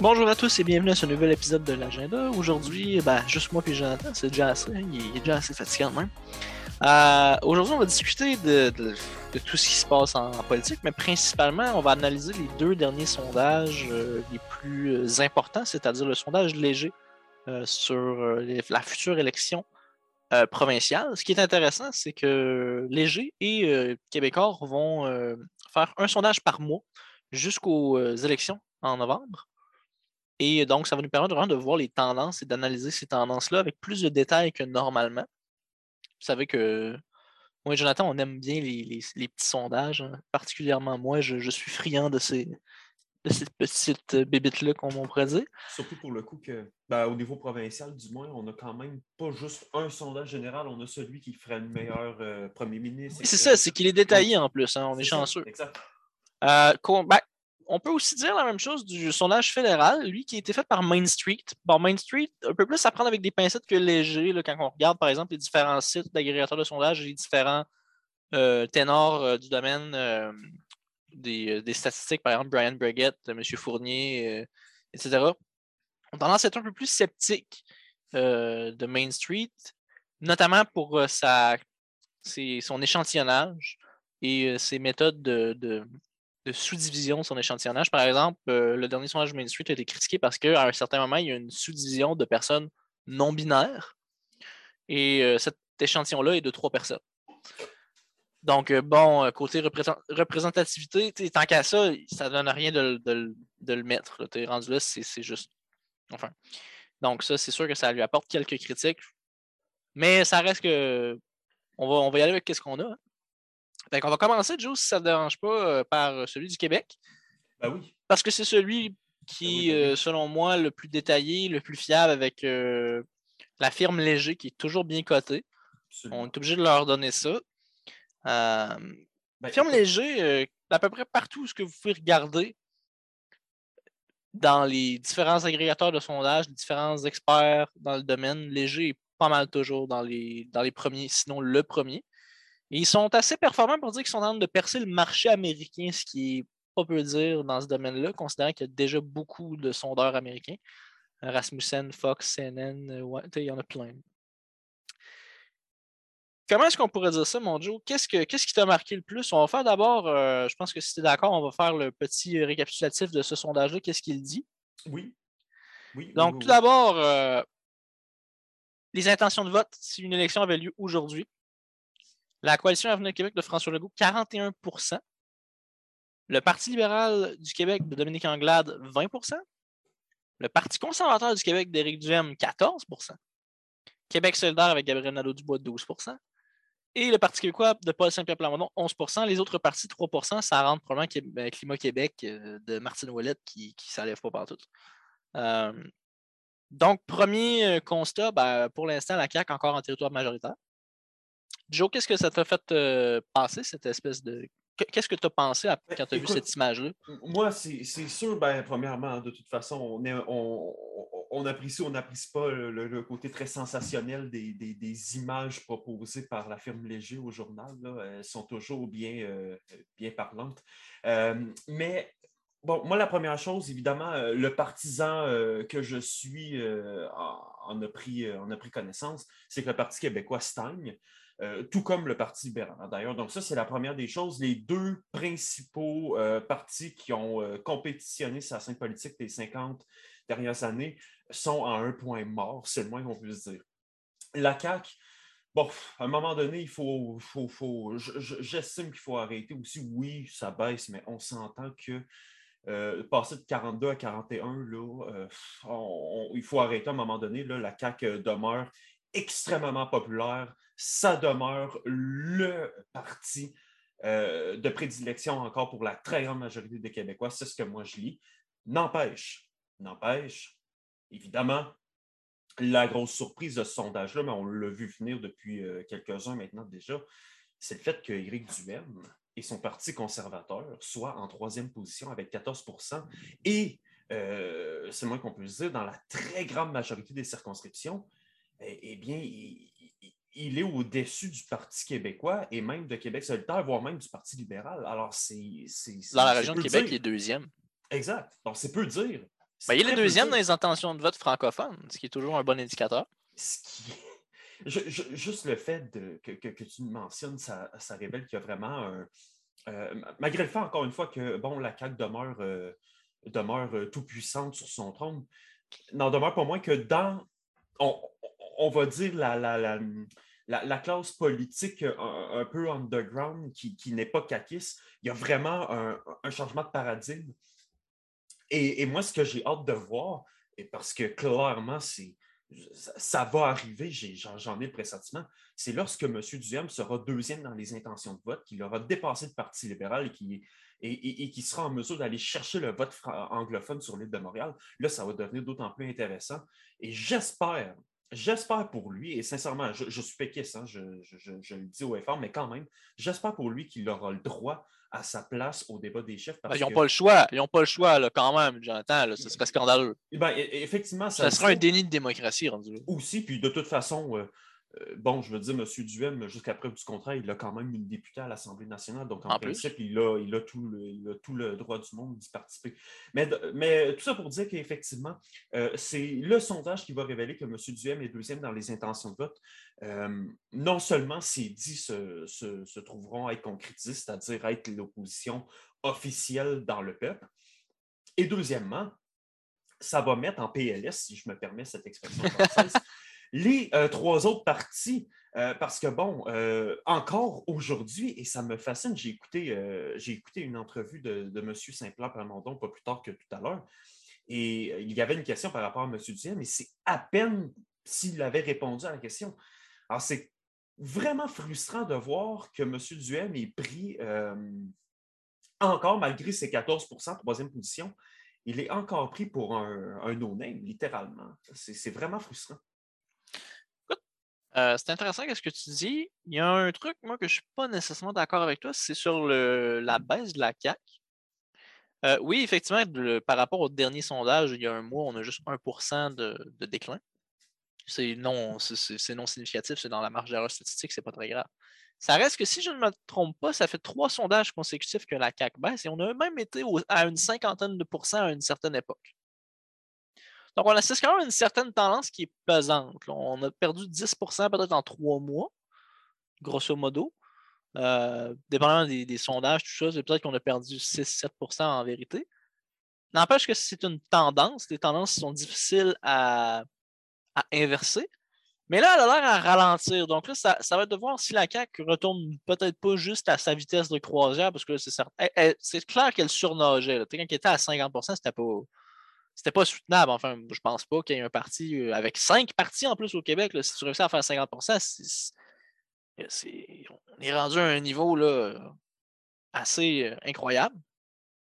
Bonjour à tous et bienvenue à ce nouvel épisode de l'agenda. Aujourd'hui, ben, juste moi et Jonathan, c'est déjà assez, hein, il, est, déjà assez fatigant même. Euh, Aujourd'hui, on va discuter de, tout ce qui se passe en, politique, mais principalement, on va analyser les deux derniers sondages euh, les plus importants, c'est-à-dire le sondage léger euh, sur euh, la future élection euh, provinciale. Ce qui est intéressant, c'est que Léger et Québécois vont faire un sondage par mois jusqu'aux élections en novembre. Et donc, ça va nous permettre vraiment de voir les tendances et d'analyser ces tendances-là avec plus de détails que normalement. Vous savez que moi et Jonathan, on aime bien les, les, les petits sondages. Hein. Particulièrement moi, je, je, suis friand de ces, de cette petite bébite-là, comme on pourrait dire. Surtout pour le coup que, ben, au niveau provincial, du moins, on n'a quand même pas juste un sondage général, on a celui qui ferait le meilleur euh, premier ministre. C'est ça, c'est qu'il est détaillé en plus, hein, on est, est chanceux. Exact. Euh, ben, on peut aussi dire la même chose du sondage fédéral, lui qui a été fait par Main Street. Bon, Main Street, un peu plus à prendre avec des pincettes que léger, quand on regarde par exemple les différents sites d'agrégateurs de sondage et les différents euh, ténors euh, du domaine euh, des, statistiques, par exemple Brian Breguet, M. Fournier, etc. On tendance à être un peu plus sceptique de Main Street, notamment pour son échantillonnage et ses méthodes de, de de sous-division de son échantillonnage. Par exemple, euh, le dernier sondage Main Street a été critiqué parce qu'à un certain moment, il y a une sous-division de personnes non binaires. Et euh, cet échantillon-là est de trois personnes. Donc, euh, bon, côté représentativité, tant qu'à ça, ça ne donne rien de, le mettre. Tu es rendu là, c'est juste. Enfin. Donc, ça, c'est sûr que ça lui apporte quelques critiques. Mais ça reste que. On va, on va y aller avec ce qu'on a. Hein. On va commencer, Joe, si ça ne te dérange pas, euh, par celui du Québec. Ben oui. Parce que c'est celui qui, ben oui, oui. Euh, selon moi, le plus détaillé, le plus fiable avec euh, la firme Léger qui est toujours bien cotée. On est obligé de leur donner ça. Euh, ben, firme Léger, à peu près partout ce que vous pouvez regarder dans les différents agrégateurs de sondage, les différents experts dans le domaine, Léger est pas mal toujours dans les, dans les premiers, sinon le premier. Et ils sont assez performants pour dire qu'ils sont en train de percer le marché américain, ce qui est pas peu dire dans ce domaine-là, considérant qu'il y a déjà beaucoup de sondeurs américains. Rasmussen, Fox, CNN, ouais, il y en a plein. Comment est-ce qu'on pourrait dire ça, mon Joe? Qu'est-ce, que, qu'est-ce qui t'a marqué le plus? On va faire d'abord, euh, je pense que si tu es d'accord, on va faire le petit récapitulatif de ce sondage-là. Qu'est-ce qu'il dit? Oui. oui Donc, oui, tout d'abord, euh, les intentions de vote si une élection avait lieu aujourd'hui. La coalition Avenir Québec de François Legault, 41% Le Parti libéral du Québec de Dominique Anglade, 20% Le Parti conservateur du Québec d'Éric Duhem, 14% Québec solidaire avec Gabriel Nadeau-Dubois, 12% et le Parti québécois de Paul Saint-Pierre Plamondon, 11% Les autres partis, 3% ça rentre probablement Climat Québec de Martine Ouellette qui ne s'enlève pas partout. Euh, donc, premier constat, ben, pour l'instant, la CAQ encore en territoire majoritaire. Joe, qu'est-ce que ça t'a fait euh, passer, cette espèce de. Qu'est-ce que tu as pensé après, quand tu as vu cette image-là? Moi, c'est sûr, ben, premièrement, de toute façon, on, est, on, on apprécie ou on n'apprécie pas le, le, côté très sensationnel des, des, des, images proposées par la firme Léger au journal. Là. Elles sont toujours bien, euh, bien parlantes. Euh, mais Bon, moi, la première chose, évidemment, euh, le partisan euh, que je suis euh, en, a pris, en a pris connaissance, c'est que le Parti québécois stagne. Euh, tout comme le Parti libéral, d'ailleurs. Donc, ça, c'est la première des choses. Les deux principaux euh, partis qui ont euh, compétitionné sur la scène politique des 50 dernières années sont à un point mort, c'est le moins qu'on puisse dire. La CAQ, bon, à un moment donné, il faut, faut, faut j'estime qu'il faut arrêter aussi. Oui, ça baisse, mais on s'entend que passer de 42 à 41, là, il faut arrêter à un moment donné. Là, la CAQ demeure extrêmement populaire. Ça demeure le parti euh, de prédilection encore pour la très grande majorité des Québécois. C'est ce que moi je lis. N'empêche, n'empêche, évidemment, la grosse surprise de ce sondage-là, mais on l'a vu venir depuis euh, quelques-uns maintenant déjà, c'est le fait que Éric Duhem et son parti conservateur soient en troisième position avec 14% et euh, c'est moins qu'on peut dire, dans la très grande majorité des circonscriptions, eh, eh bien, il, il est au-dessus du Parti québécois et même de Québec solidaire, voire même du Parti libéral. Alors, c'est. Dans la région de Québec, dire. il est deuxième. Exact. Donc, c'est peu dire. Ben, il est deuxième dans les intentions de vote francophones, ce qui est toujours un bon indicateur. juste le fait que, tu mentionnes, ça, révèle qu'il y a vraiment un. Euh, malgré le fait, encore une fois, que bon, la CAQ demeure, euh, demeure euh, tout puissante sur son trône, n'en demeure pas moins que dans, on, va dire, la, la, classe politique un, peu underground qui, n'est pas caquiste, il y a vraiment un changement de paradigme et, moi, ce que j'ai hâte de voir, et parce que clairement, c'est, ça, va arriver, j'en ai le pressentiment, c'est lorsque M. Duhem sera deuxième dans les intentions de vote, qu'il aura dépassé le Parti libéral et qui et, qui sera en mesure d'aller chercher le vote anglophone sur l'île de Montréal. Là, ça va devenir d'autant plus intéressant. Et j'espère, j'espère pour lui, et sincèrement, je, suis péquiste, hein, je, le dis au effort, mais quand même, j'espère pour lui qu'il aura le droit à sa place au débat des chefs. Ben, ils n'ont pas le choix. Ils n'ont pas le choix, là, quand même, j'entends. Ce serait scandaleux. Ben, e, effectivement, ça, ça serait un déni de démocratie rendu Aussi, puis de toute façon, euh, bon, je veux dire, M. Duhem, jusqu'à preuve du contraire, il a quand même une députée à l'Assemblée nationale. Donc, en, principe, il a, il, a tout le, tout le droit du monde d'y participer. Mais, mais tout ça pour dire qu'effectivement, euh, c'est le sondage qui va révéler que M. Duhem est deuxième dans les intentions de vote. Euh, non seulement ces dits se, se, trouveront à être concrétisés, c'est-à-dire être l'opposition officielle dans le peuple, et deuxièmement, ça va mettre en PLS, si je me permets cette expression française, les euh, trois autres parties, euh, parce que, bon, euh, encore aujourd'hui, et ça me fascine, j'ai écouté, écouté une entrevue de, M. Saint-Pierre Plamondon pas plus tard que tout à l'heure, et il y avait une question par rapport à M. Duhem, mais c'est à peine s'il avait répondu à la question. Alors, c'est vraiment frustrant de voir que M. Duhem est pris encore, malgré ses 14% troisième position, il est encore pris pour un, un no-name, littéralement. C'est vraiment frustrant. Euh, c'est intéressant ce que tu dis. Il y a un truc, moi, que je ne suis pas nécessairement d'accord avec toi, c'est sur la baisse de la CAC. Euh, oui, effectivement, par rapport au dernier sondage, il y a un mois, on a juste 1% de, déclin. C'est non, non significatif, c'est dans la marge d'erreur statistique, c'est pas très grave. Ça reste que si je ne me trompe pas, ça fait trois sondages consécutifs que la CAC baisse et on a même été à une cinquantaine de pourcents à une certaine époque. Donc, on assiste quand même une certaine tendance qui est pesante. On a perdu 10% peut-être en trois mois, grosso modo. Euh, dépendamment des, sondages, tout ça, peut-être qu'on a perdu 6-7% en vérité. N'empêche que c'est une tendance. Les tendances sont difficiles à, inverser. Mais là, elle a l'air à ralentir. Donc là, ça, va être de voir si la CAQ retourne peut-être pas juste à sa vitesse de croisière, parce que c'est certain. C'est clair qu'elle surnageait. Quand elle était à 50% c'était pas c'était pas soutenable. Enfin, je pense pas qu'il y ait un parti euh, avec cinq partis en plus au Québec. si tu réussis à faire 50% on est rendu à un niveau là, assez euh, incroyable.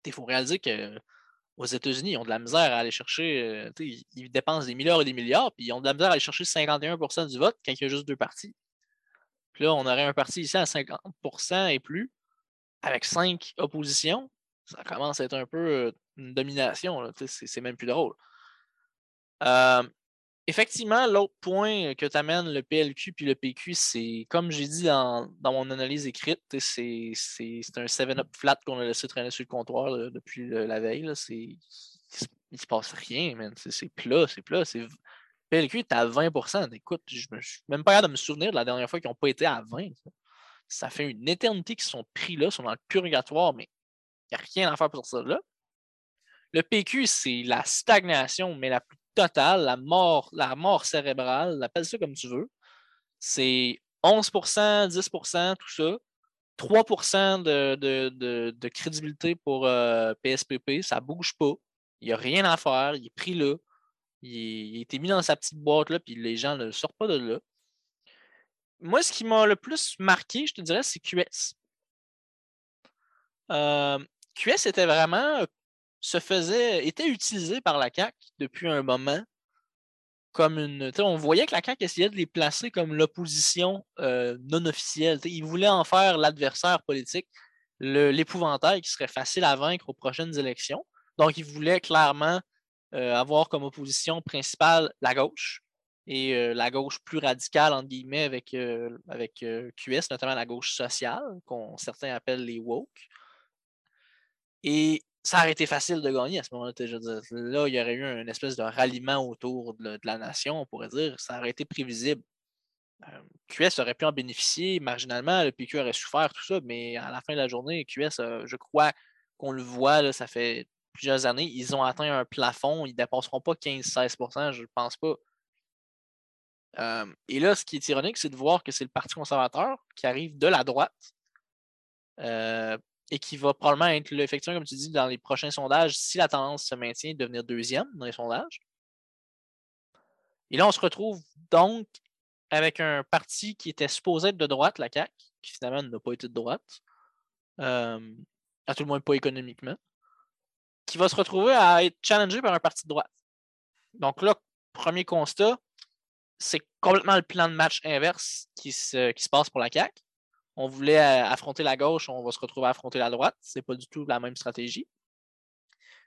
Il faut réaliser qu'aux États-Unis, ils ont de la misère à aller chercher. Euh, ils dépensent des milliards et des milliards, puis ils ont de la misère à aller chercher 51% du vote quand il y a juste deux partis. Puis là, on aurait un parti ici à 50% et plus, avec cinq oppositions. Ça commence à être un peu une domination. C'est même plus drôle. effectivement, l'autre point que tu amènes, le PLQ puis le PQ, c'est, comme j'ai dit dans, mon analyse écrite, c'est un 7-up flat qu'on a laissé traîner sur le comptoir depuis la veille. Il ne se passe rien. C'est plat, c'est plat. PLQ est à 20 Écoute, je ne suis même pas capable de me souvenir de la dernière fois qu'ils n'ont pas été à 20 ça. fait une éternité qu'ils sont pris là, sont dans le purgatoire, mais il n'y a rien à faire pour ça là. Le PQ, c'est la stagnation, mais la plus totale, la mort, la mort cérébrale, appelle ça comme tu veux. C'est 11% 10% tout ça. 3% de, crédibilité pour PSPP, euh, ça ne bouge pas. Il n'y a rien à faire. Il est pris là. Il, a été mis dans sa petite boîte là, puis les gens ne sortent pas de là. Moi, ce qui m'a le plus marqué, je te dirais, c'est QS. Euh, QS était vraiment se faisait, était utilisé par la CAQ depuis un moment comme une. On voyait que la CAQ essayait de les placer comme l'opposition euh, non officielle. Ils voulaient en faire l'adversaire politique, l'épouvantail qui serait facile à vaincre aux prochaines élections. Donc, ils voulaient clairement euh, avoir comme opposition principale la gauche et euh, la gauche plus radicale, entre guillemets, avec, avec QS, notamment la gauche sociale, qu'on certains appellent les woke. Et ça aurait été facile de gagner à ce moment-là. Là, il y aurait eu une espèce de ralliement autour de, la nation, on pourrait dire. Ça aurait été prévisible. Euh, QS aurait pu en bénéficier marginalement, le PQ aurait souffert, tout ça, mais à la fin de la journée, QS, euh, je crois qu'on le voit, ça fait plusieurs années, ils ont atteint un plafond, ils ne dépasseront pas 15-16% je ne pense pas. Euh, et là, ce qui est ironique, c'est de voir que c'est le Parti conservateur qui arrive de la droite et qui va probablement être l'effectueur, comme tu dis, dans les prochains sondages, si la tendance se maintient, devenir deuxième dans les sondages. Et là, on se retrouve donc avec un parti qui était supposé être de droite, la CAQ, qui finalement n'a pas été de droite, euh, à tout le moins pas économiquement, qui va se retrouver à être challengé par un parti de droite. Donc là, premier constat, c'est complètement le plan de match inverse qui se, qui se passe pour la CAQ. On voulait euh, affronter la gauche, on va se retrouver à affronter la droite. C'est pas du tout la même stratégie.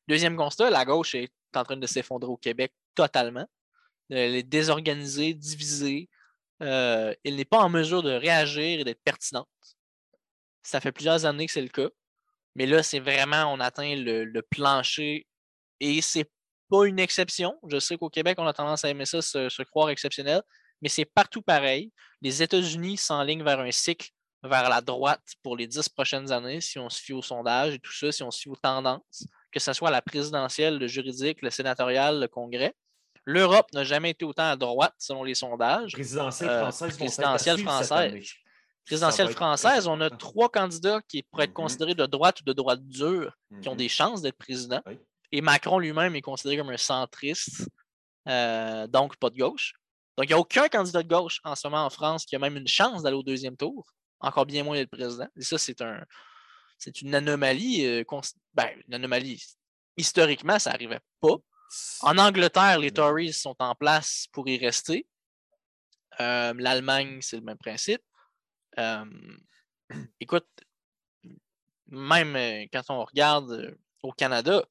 Deuxième constat, la gauche est en train de s'effondrer au Québec totalement. Elle est désorganisée, divisée, euh, il n'est pas en mesure de réagir et d'être pertinente. Ça fait plusieurs années que c'est le cas. Mais là, c'est vraiment, on atteint le, plancher et c'est pas une exception. Je sais qu'au Québec, on a tendance à aimer ça, se, croire exceptionnel, mais c'est partout pareil. Les États-Unis s'enlignent vers un cycle vers la droite pour les dix prochaines années, si on se fie au sondage et tout ça, si on se fie aux tendances, que ce soit la présidentielle, le juridique, le sénatorial, le congrès. L'Europe n'a jamais été autant à droite selon les sondages. Présidentielle euh, française. présidentielle française. Présidentielle française, on a trois candidats qui pourraient être mm-hmm. considérés de droite ou de droite dure, qui ont mm-hmm. des chances d'être président. Et Macron lui-même est considéré comme un centriste, euh, donc pas de gauche. Donc, il n'y a aucun candidat de gauche en ce moment en France qui a même une chance d'aller au deuxième tour, encore bien moins d'être président. Et ça, c'est un, c'est une anomalie. Euh, ben, une anomalie. Historiquement, ça n'arrivait pas. En Angleterre, les Tories sont en place pour y rester. Euh, L'Allemagne, c'est le même principe. Euh, écoute, même quand on regarde au Canada,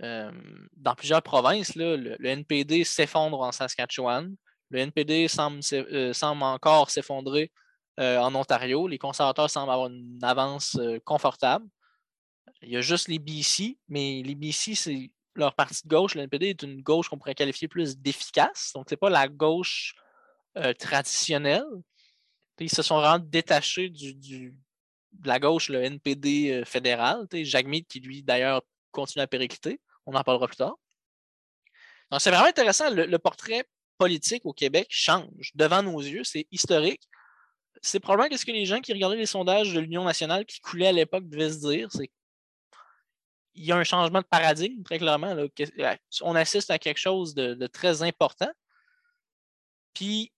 dans plusieurs provinces, le, NPD s'effondre en Saskatchewan. Le NPD semble, semble encore s'effondrer en Ontario. Les conservateurs semblent avoir une avance confortable. Il y a juste les BC, mais les BC, c'est leur parti de gauche, le NPD, est une gauche qu'on pourrait qualifier plus d'efficace. Donc, ce n'est pas la gauche euh, traditionnelle. ils se sont vraiment détachés du, de la gauche, le NPD euh, fédéral. Jacques qui lui, d'ailleurs, continue à péricliter. On en parlera plus tard. Donc, c'est vraiment intéressant. Le, portrait politique au Québec change devant nos yeux. C'est historique. C'est probablement ce que les gens qui regardaient les sondages de l'Union nationale qui coulaient à l'époque devaient se dire. C'est il y a un changement de paradigme, très clairement. On assiste à quelque chose de, très important. Puis,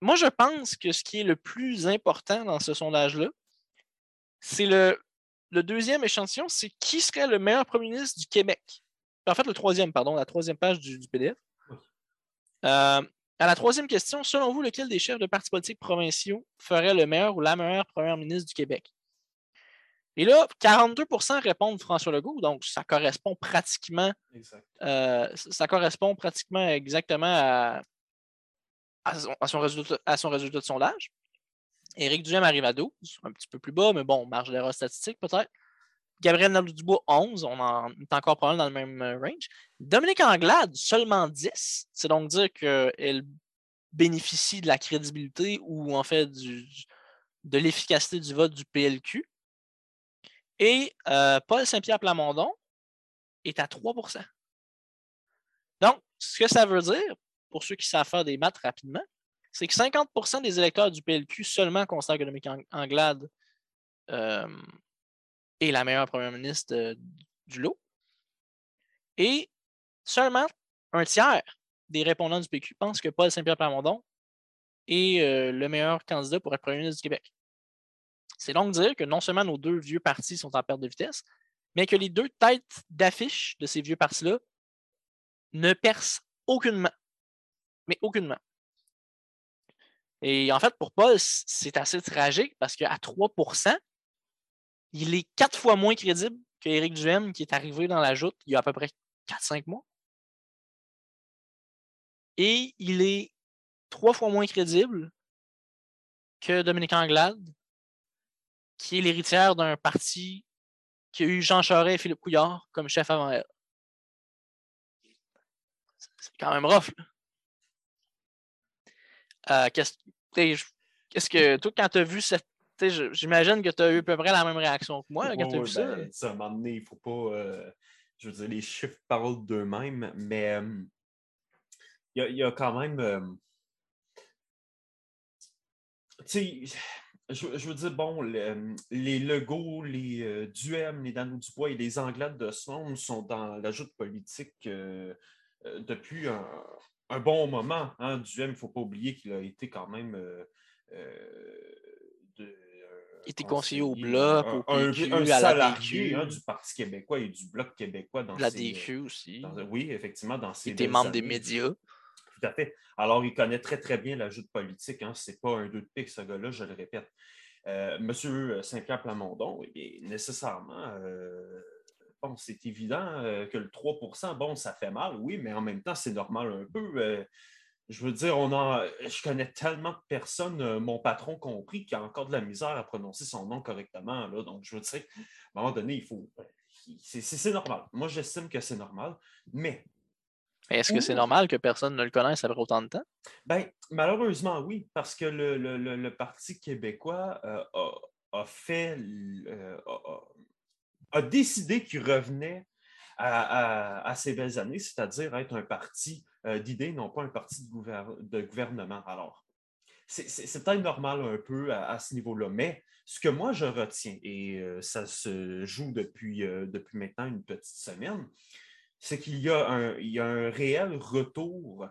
moi, je pense que ce qui est le plus important dans ce sondage-là, c'est le, deuxième échantillon, c'est qui serait le meilleur premier ministre du Québec. En fait, le troisième, pardon, la troisième page du, PDF. Euh, à la troisième question, selon vous, lequel des chefs de partis politiques provinciaux ferait le meilleur ou la meilleure première ministre du Québec? Et là, 42% répondent François Legault, donc ça correspond pratiquement, euh, ça correspond pratiquement exactement à, son, résultat, à son résultat de sondage. Éric Duhem arrive à 12, un petit peu plus bas, mais bon, marge d'erreur statistique peut-être. Gabriel Nadeau-Dubois, 11, on en est encore probablement dans le même euh, range. Dominique Anglade, seulement 10. C'est donc dire qu'elle bénéficie de la crédibilité ou en fait de l'efficacité du vote du PLQ. Et euh, Paul Saint-Pierre Plamondon est à 3% Donc, ce que ça veut dire, pour ceux qui savent faire des maths rapidement, c'est que 50% des électeurs du PLQ seulement considèrent que Dominique Anglade euh, est la meilleure première ministre euh, du lot. Et seulement un tiers des répondants du PQ pensent que Paul Saint-Pierre Plamondon est le meilleur candidat pour être premier ministre du Québec. C'est donc dire que non seulement nos deux vieux partis sont en perte de vitesse, mais que les deux têtes d'affiche de ces vieux partis-là ne percent aucunement. Mais aucunement. Et en fait, pour Paul, c'est assez tragique parce qu'à 3 il est quatre fois moins crédible qu'Éric Duhem qui est arrivé dans la joute il y a à peu près 4-5 mois. Et il est trois fois moins crédible que Dominique Anglade qui est l'héritière d'un parti qu'il y a eu Jean Charest et Philippe Couillard comme chef avant elle. C'est quand même rough. Euh, qu'est-ce, que toi, quand tu as vu cette. J'imagine que tu as eu à peu près la même réaction que moi quand tu as vu ça. Ben, à un moment donné, il ne faut pas. Euh, je veux dire, les chiffres parlent d'eux-mêmes, mais euh, il y, a quand même. tu sais je, veux dire, bon, les Legault, les euh, Duhem, les Dano Dubois et les Anglades de monde sont dans l'ajout politique euh, euh, depuis un, bon moment. Hein. Duhem, il ne faut pas oublier qu'il a été quand même. De, il était conseiller au Bloc, un, au PQ, un, salarié hein, du Parti québécois et du Bloc québécois dans La DQ aussi. oui, effectivement, dans ces Il était membre des médias. Tout à fait. Alors, il connaît très, très bien l'ajout de politique. Hein. Ce n'est pas un deux de pique, ce gars-là, je le répète. Euh, Monsieur Saint-Pierre Plamondon, eh nécessairement, euh, bon, c'est évident euh, que le 3% bon, ça fait mal, oui, mais en même temps, c'est normal un peu. Je veux dire, on a, je connais tellement de personnes, mon patron compris, qui a encore de la misère à prononcer son nom correctement. Là, donc, je veux dire, à un moment donné, il faut. C'est normal. Moi, j'estime que c'est normal. Mais est-ce que c'est normal que personne ne le connaisse après autant de temps? Ben, malheureusement, oui, parce que le, Parti québécois euh, a, fait, euh, a, décidé qu'il revenait à, ses belles années, c'est-à-dire être un parti euh, d'idées, non pas un parti de, gouvernement. Alors, c'est peut-être normal un peu à, ce niveau-là, mais ce que moi je retiens, et ça se joue depuis, depuis maintenant une petite semaine, c'est qu'il y, a un, un réel retour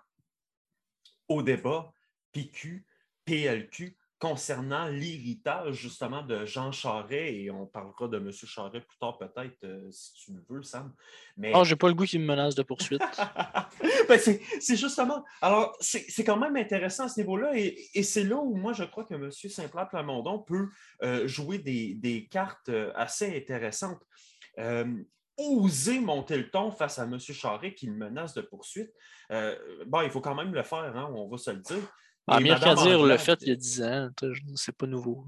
au débat PQ, PLQ concernant l'héritage justement de Jean Charest, et on parlera de M. Charest plus tard peut-être, euh, si tu le veux, Sam. Mais... Oh, j'ai pas le goût qu'il me menace de poursuite. ben, c'est justement... Alors, c'est quand même intéressant à ce niveau-là, et, c'est là où moi, je crois que M. Saint-Pierre Plamondon peut euh, jouer des, des, cartes euh, assez intéressantes oser monter le ton face à M. Charret qui le menace de poursuite, euh, bon, il faut quand même le faire, hein, on va se le dire. Ah, mieux qu'à dire le fait il y a 10 ans, c'est pas nouveau.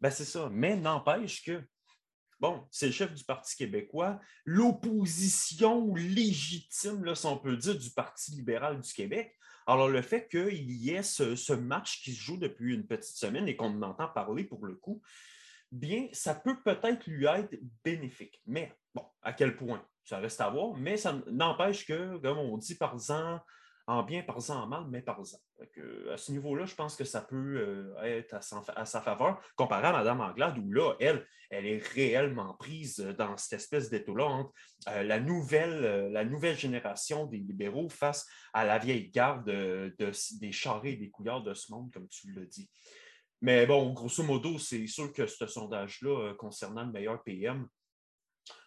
Ben, c'est ça. Mais n'empêche que, bon, c'est le chef du Parti québécois, l'opposition légitime, là, si on peut dire, du Parti libéral du Québec. Alors, le fait qu'il y ait ce, ce, match qui se joue depuis une petite semaine et qu'on entend parler pour le coup, bien, ça peut peut-être lui être bénéfique. Mais bon, à quel point? Ça reste à voir, mais ça n'empêche que, comme on dit, par-en en bien, par-en en mal, mais À ce niveau-là, je pense que ça peut euh, être à, sa faveur, comparé à Mme Anglade, où là, elle, elle est réellement prise dans cette espèce d'état-là entre euh, la, nouvelle, euh, la nouvelle génération des libéraux face à la vieille garde des charrés et des couillards de ce monde, comme tu l'as dit. Mais bon, grosso modo, c'est sûr que ce sondage-là, euh, concernant le meilleur PM,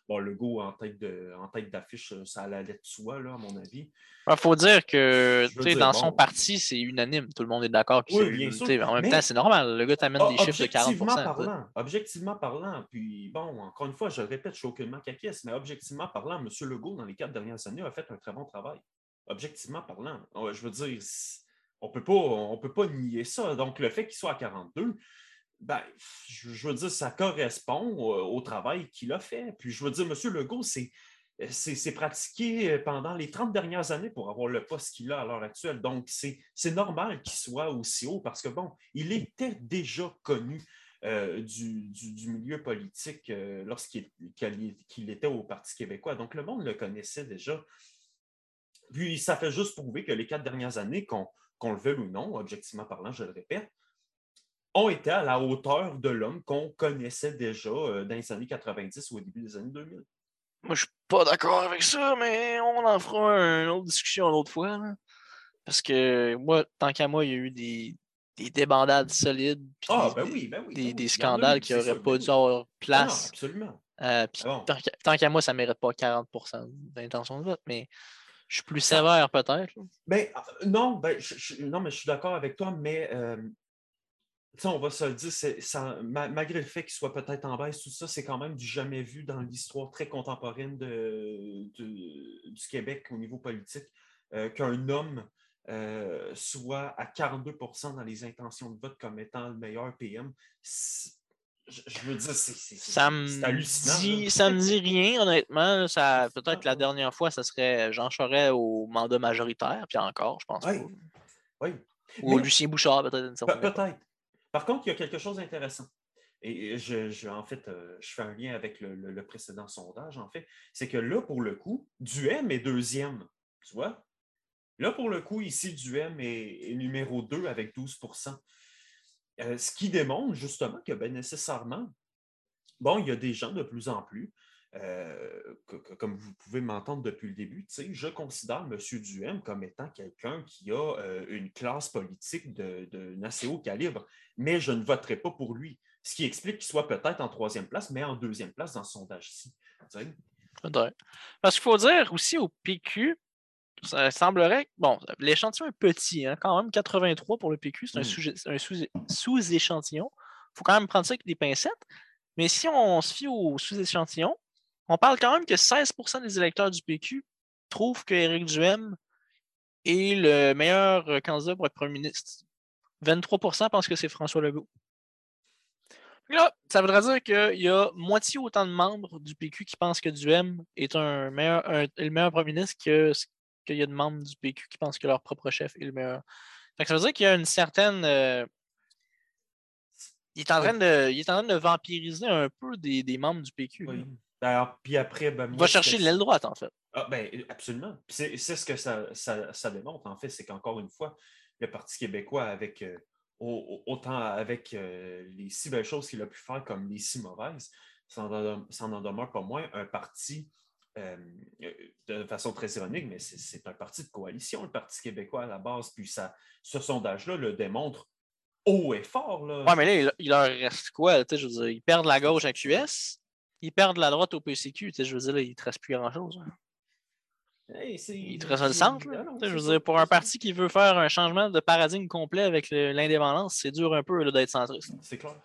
bon, le go en tête, en tête d'affiche, euh, ça allait de soi, là, à mon avis. Il faut dire que dans son parti, c'est unanime. Tout le monde est d'accord. Oui, bien sûr. En même temps, c'est normal. Le gars t'amène des chiffres de 40 parlant, Objectivement parlant, puis bon, encore une fois, je le répète, je suis aucunement capiesse, mais objectivement parlant, M. Legault, dans les quatre dernières années, a fait un très bon travail. Objectivement parlant. Je veux dire, on peut pas, peut pas nier ça. Donc, le fait qu'il soit à 42, ben, je, veux dire, ça correspond au, travail qu'il a fait. Puis, je veux dire, M. Legault, c'est, c'est, pratiqué pendant les 30 dernières années pour avoir le poste qu'il a à l'heure actuelle. Donc, c'est, normal qu'il soit aussi haut parce que, bon, il était déjà connu euh, du, milieu politique euh, lorsqu'il qu'il était au Parti québécois. Donc, le monde le connaissait déjà. Puis, ça fait juste prouver que les quatre dernières années qu'on qu'on le veuille ou non, objectivement parlant, je le répète, ont été à la hauteur de l'homme qu'on connaissait déjà euh, dans les années 90 ou au début des années 2000. Moi, je suis pas d'accord avec ça, mais on en fera une autre discussion une autre fois. Parce que moi, tant qu'à moi, il y a eu des, des débandades solides. Ah, ben oui, ben oui. Des, ben scandales qui n'auraient pas dû avoir place. absolument. Euh, ah tant qu'à moi, ça ne mérite pas 40% d'intention de vote, mais je suis plus sévère peut-être. Ben, ah, non, ben, non, mais je suis d'accord avec toi, mais euh, on va se le dire, ça, malgré le fait qu'il soit peut-être en baisse, tout ça, c'est quand même du jamais vu dans l'histoire très contemporaine de, du Québec au niveau politique, euh, qu'un homme euh, soit à 42% dans les intentions de vote comme étant le meilleur PM. je, veux dire, c'est ça hallucinant. Dit, ça me dit rien, honnêtement. Ça, peut-être que la dernière fois, ça serait Jean Charest au mandat majoritaire, puis encore, je pense oui. Oui. Ou Lucien Bouchard, peut-être. Peut-être. Par contre, il y a quelque chose d'intéressant. Et je, en fait, euh, je fais un lien avec le, précédent sondage, en fait. C'est que là, pour le coup, Duhem est deuxième. Tu vois? Là, pour le coup, ici, Duhem est, est numéro 2 avec 12% euh, ce qui démontre justement que ben, nécessairement, bon, il y a des gens de plus en plus, euh, comme vous pouvez m'entendre depuis le début, je considère M. Duhem comme étant quelqu'un qui a euh, une classe politique de, assez haut calibre, mais je ne voterai pas pour lui. Ce qui explique qu'il soit peut-être en troisième place, mais en deuxième place dans ce sondage-ci. Parce qu'il faut dire aussi au PQ, ça semblerait. Bon, l'échantillon est petit, hein, quand même, 83 pour le PQ, c'est un, hmm. sous-échantillon. Il faut quand même prendre ça avec des pincettes. Mais si on se fie au sous-échantillon, on parle quand même que 16% des électeurs du PQ trouvent qu'Éric Duhem est le meilleur euh, candidat pour être premier ministre. 23% pensent que c'est François Legault. Là, ça voudrait dire qu'il y a moitié autant de membres du PQ qui pensent que Duhem est le meilleur premier ministre que qu'il y a de membres du PQ qui pensent que leur propre chef est le meilleur. ça veut dire qu'il y a une certaine. Euh, il, est en train de, il est en train de vampiriser un peu des, des membres du PQ. Oui. D'ailleurs, puis après. Ben, il va chercher l'aile droite, en fait. Ah, ben, absolument. C'est ce que ça, ça, démontre, en fait, c'est qu'encore une fois, le Parti québécois, avec euh, autant avec euh, les six belles choses qu'il a pu faire comme les six mauvaises, ça n'en demeure pas moins un parti euh, de façon très ironique, mais c'est un parti de coalition, le Parti québécois à la base. Puis ça, ce sondage-là le démontre haut et fort. Là. Ouais, mais là, il, leur reste quoi? Je veux dire, ils perdent la gauche à QS, ils perdent la droite au PCQ. Je veux dire, là, il ne te reste plus grand-chose. Hein. il te reste le centre. je veux dire, pour un parti qui veut faire un changement de paradigme complet avec l'indépendance, c'est dur un peu d'être centriste. C'est clair.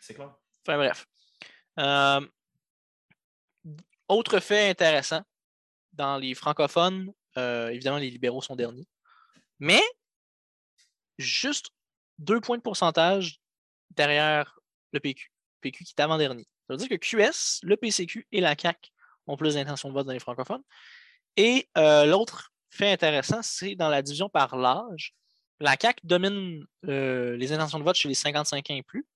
C'est clair. Enfin bref. Euh, autre fait intéressant, dans les francophones, euh, évidemment, les libéraux sont derniers. Mais juste deux points de pourcentage derrière le PQ. PQ qui est avant-dernier. Ça veut dire que QS, le PCQ et la CAC ont plus d'intentions de vote dans les francophones. Et euh, l'autre fait intéressant, c'est dans la division par l'âge. La CAC domine euh, les intentions de vote chez les 55 ans et plus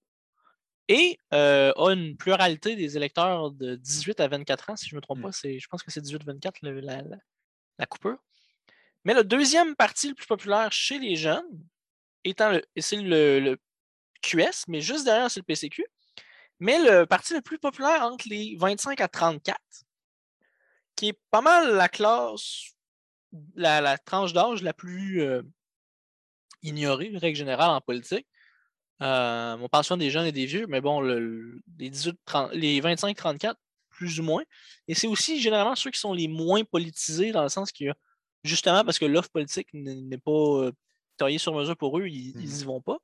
et euh, a une pluralité des électeurs de 18 à 24 ans, si je ne me trompe mmh. pas. Je pense que c'est 18-24 la, la, coupure. Mais le deuxième parti le plus populaire chez les jeunes, étant c'est le, QS, mais juste derrière, c'est le PCQ. Mais le parti le plus populaire entre les 25 à 34, qui est pas mal la classe, la, tranche d'âge la plus euh, ignorée, règle générale, en politique, euh, on parle souvent des jeunes et des vieux, mais bon, les, 18, les 25-34, plus ou moins. Et c'est aussi généralement ceux qui sont les moins politisés, dans le sens que, justement, parce que l'offre politique n'est pas taillée sur mesure pour eux, ils n'y mmh vont pas.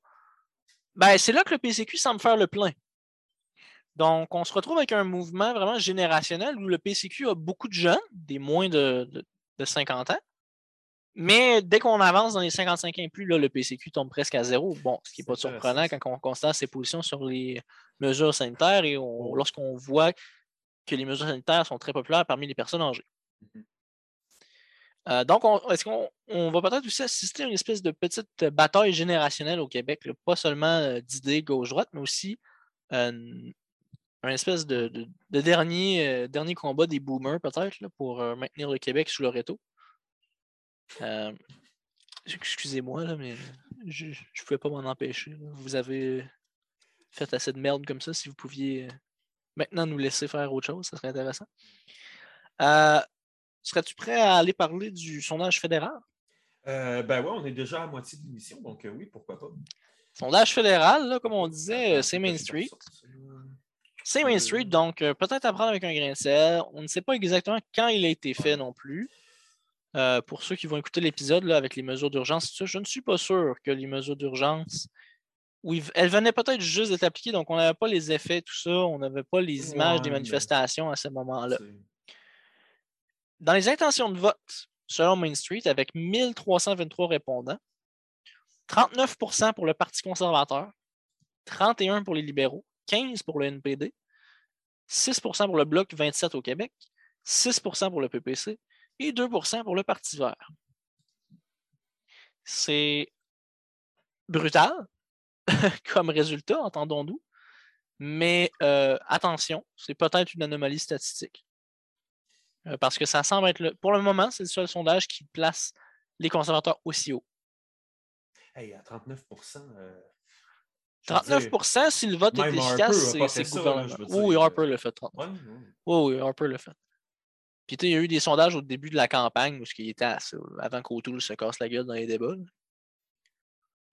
Ben, c'est là que le PCQ semble faire le plein. Donc, on se retrouve avec un mouvement vraiment générationnel où le PCQ a beaucoup de jeunes, des moins de 50 ans, mais dès qu'on avance dans les 55 ans et plus, là, le PCQ tombe presque à zéro. Bon, ce qui n'est pas surprenant quand on constate ses positions sur les mesures sanitaires et oh. lorsqu'on voit que les mesures sanitaires sont très populaires parmi les personnes âgées. Mm-hmm. Euh, donc, est-ce qu'on va peut-être aussi assister à une espèce de petite bataille générationnelle au Québec, pas seulement euh, d'idées gauche-droite, mais aussi euh, un espèce de, dernier, combat des boomers, peut-être, pour maintenir le Québec sous le réto. Excusez-moi, mais je ne pouvais pas m'en empêcher. Vous avez fait assez de merde comme ça. Si vous pouviez maintenant nous laisser faire autre chose, ça serait intéressant. Serais-tu prêt à aller parler du sondage fédéral? Euh, ben oui, on est déjà à moitié de l'émission, donc oui, pourquoi pas. Sondage fédéral, comme on disait, c'est Main Street. C'est Main Street, donc peut-être à prendre avec un grain de sel. On ne sait pas exactement quand il a été fait non plus. Euh, pour ceux qui vont écouter l'épisode avec les mesures d'urgence, je ne suis pas sûr que les mesures d'urgence, oui, elles venaient peut-être juste d'être appliquées, donc on n'avait pas les effets, tout ça, on n'avait pas les images des manifestations à ce moment-là. Dans les intentions de vote, selon Main Street, avec 1323 répondants, 39% pour le Parti conservateur, 31 pour les libéraux, 15 pour le NPD, 6% pour le Bloc 27 au Québec, 6% pour le PPC et 2% pour le Parti vert. C'est brutal comme résultat, entendons-nous, mais euh, attention, c'est peut-être une anomalie statistique. Euh, parce que ça semble être, le, pour le moment, c'est le seul sondage qui place les conservateurs aussi haut. Hey, à 39% 39% si le vote est efficace, c'est gouvernement. oui, Harper l'a fait. 30. Oui, oui, Harper l'a fait. Puis il y a eu des sondages au début de la campagne où il était avant qu'Autoul se casse la gueule dans les débats.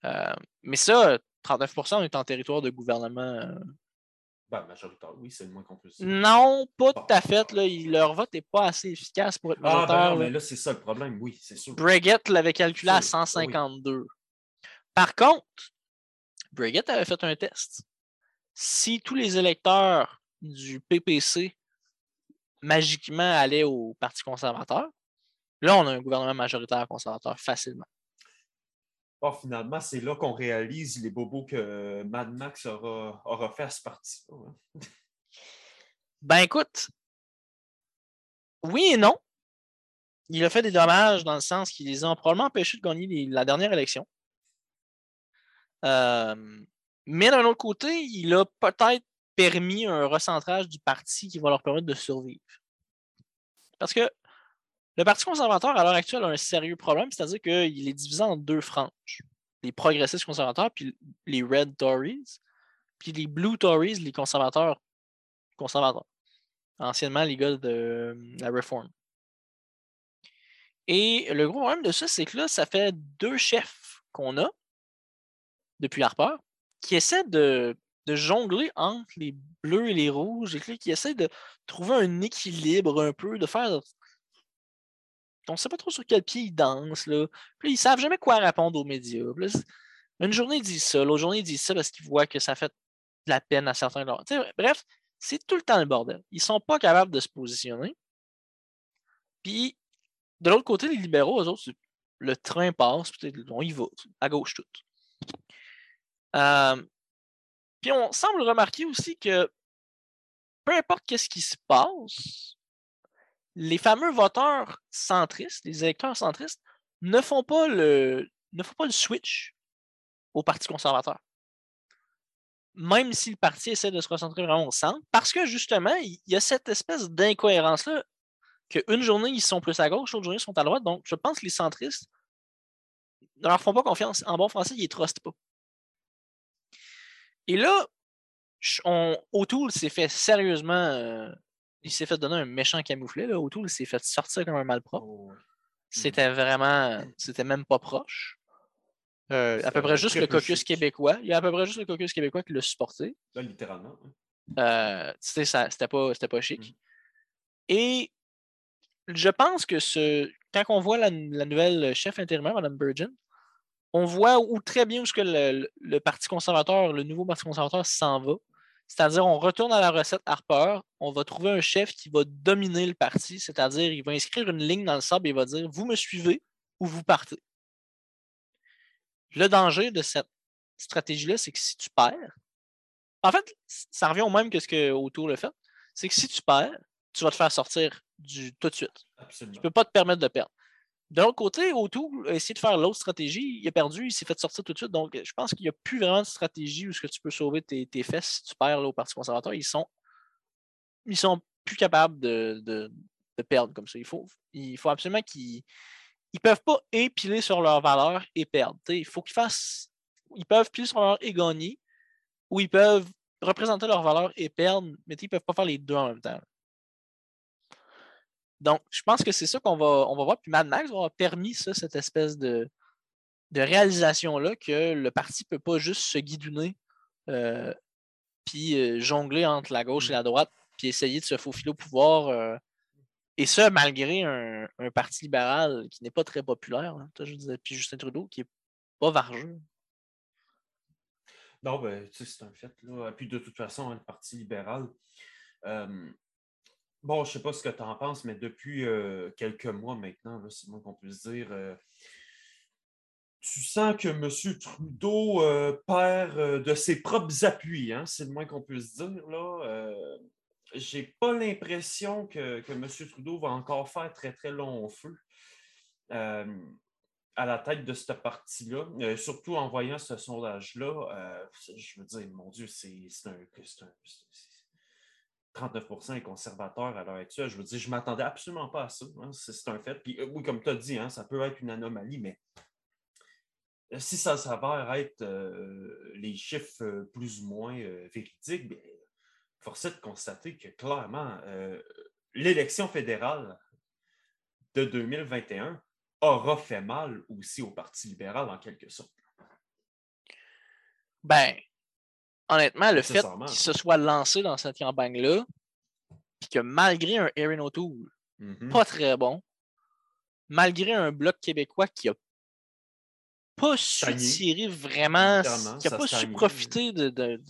Euh, mais ça, 39 on est en territoire de gouvernement. Ben, majoritaire, oui, c'est le moins qu'on peut dire. Non, pas tout à fait. Là. leur vote n'est pas assez efficace pour être majoritaire. Ah, ben non, mais là, c'est ça le problème, oui, c'est sûr. Breguet l'avait calculé à 152. Par contre, Brigitte avait fait un test. Si tous les électeurs du PPC magiquement allaient au Parti conservateur, là, on a un gouvernement majoritaire conservateur facilement. Finalement, c'est là qu'on réalise les bobos que Mad Max aura, fait à ce parti-là. Hein. ben écoute, oui et non. Il a fait des dommages dans le sens qu'ils les ont probablement empêchés de gagner la dernière élection mais d'un autre côté, il a peut-être permis un recentrage du parti qui va leur permettre de survivre. Parce que le Parti conservateur, à l'heure actuelle, a un sérieux problème, c'est-à-dire qu'il est divisé en deux franges. Les progressistes conservateurs, puis les Red Tories, puis les Blue Tories, les conservateurs conservateurs. Anciennement, les gars de la Réforme. Et le gros problème de ça, c'est que là, ça fait deux chefs qu'on a depuis Harper, qui essaie de, jongler entre les bleus et les rouges, et qui essaie de trouver un équilibre un peu, de faire. On ne sait pas trop sur quel pied ils dansent. Là. Puis ils ne savent jamais quoi répondre aux médias. une journée, ils disent ça, l'autre journée, ils disent ça parce qu'ils voient que ça fait de la peine à certains. Bref, c'est tout le temps le bordel. Ils ne sont pas capables de se positionner. Puis, de l'autre côté, les libéraux, eux autres, le train passe, on y va, à gauche tout. Euh, puis on semble remarquer aussi que peu importe qu'est-ce qui se passe, les fameux voteurs centristes, les électeurs centristes, ne font pas le, ne font pas le switch au Parti conservateur. Même si le parti essaie de se recentrer vraiment au centre, parce que justement, il y a cette espèce d'incohérence-là, qu'une journée, ils sont plus à gauche, l'autre journée, ils sont à droite. Donc, je pense que les centristes ne leur font pas confiance. En bon français, ils ne trustent pas. Et là, on, O'Toole s'est fait sérieusement. Euh, il s'est fait donner un méchant camouflet. Là. O'Toole s'est fait sortir comme un malpropre. Oh, c'était vraiment. C'était même pas proche. Euh, à peu près juste le caucus québécois. Il y a à peu près juste le caucus québécois qui l'a supporté. Là, littéralement. Euh, c'était pas, pas chic. Mmh. Et je pense que ce, quand on voit la, la nouvelle chef intérimaire, Mme Burgeon, on voit où très bien où que le, Parti conservateur, le nouveau Parti conservateur s'en va. C'est-à-dire, on retourne à la recette Harper, on va trouver un chef qui va dominer le parti, c'est-à-dire, il va inscrire une ligne dans le sable et il va dire Vous me suivez ou vous partez. Le danger de cette stratégie-là, c'est que si tu perds, en fait, ça revient au même que ce que Autour le fait, c'est que si tu perds, tu vas te faire sortir du, tout de suite. Tu ne peux pas te permettre de perdre. De l'autre côté, O'Toole a essayé de faire l'autre stratégie. Il a perdu, il s'est fait sortir tout de suite. Donc, je pense qu'il n'y a plus vraiment de stratégie où ce que tu peux sauver tes, fesses si tu perds au Parti conservateur. Ils sont, ils sont plus capables de, perdre comme ça. Il faut, il faut absolument qu'ils ne peuvent pas épiler sur leurs valeurs et perdre. il faut qu'ils fassent. Ils peuvent piler sur leurs et gagner, ou ils peuvent représenter leurs valeurs et perdre, mais ils ne peuvent pas faire les deux en même temps. Donc, je pense que c'est ça qu'on va, voir. Puis Mad Max va permis ça, cette espèce de, réalisation-là que le parti ne peut pas juste se guidonner euh, puis euh, jongler entre la gauche et la droite, puis essayer de se faufiler au pouvoir. Euh, et ça, malgré un, parti libéral qui n'est pas très populaire. Hein, je disais, puis Justin Trudeau, qui n'est pas vargeux. Non, ben, c'est un fait. Là. Puis de toute façon, le Parti libéral, Bon, je ne sais pas ce que tu en penses, mais depuis euh, quelques mois maintenant, c'est moi qu'on peut se dire, euh, tu sens que M. Trudeau euh, perd de ses propres appuis, hein, c'est le moins qu'on puisse dire. Là. J'ai pas l'impression que, que, M. Trudeau va encore faire très, très long feu à la tête de cette partie-là, surtout en voyant ce sondage-là. je veux dire, mon Dieu, c'est un, 39 est conservateur à l'heure actuelle. Je veux dire, je ne m'attendais absolument pas à ça. Hein, c'est un fait. Puis, oui, comme tu as dit, hein, ça peut être une anomalie, mais si ça s'avère être euh, les chiffres euh, plus ou moins euh, véridiques, bien, force est de constater que clairement, l'élection fédérale de 2021 aura fait mal aussi au Parti libéral en quelque sorte. Ben, honnêtement, le fait qu'il se soit lancé dans cette campagne-là, puis que malgré un Erin O'Toole mm-hmm. pas très bon, malgré un bloc québécois qui a pas su tirer vraiment, qui n'a pas su profiter de.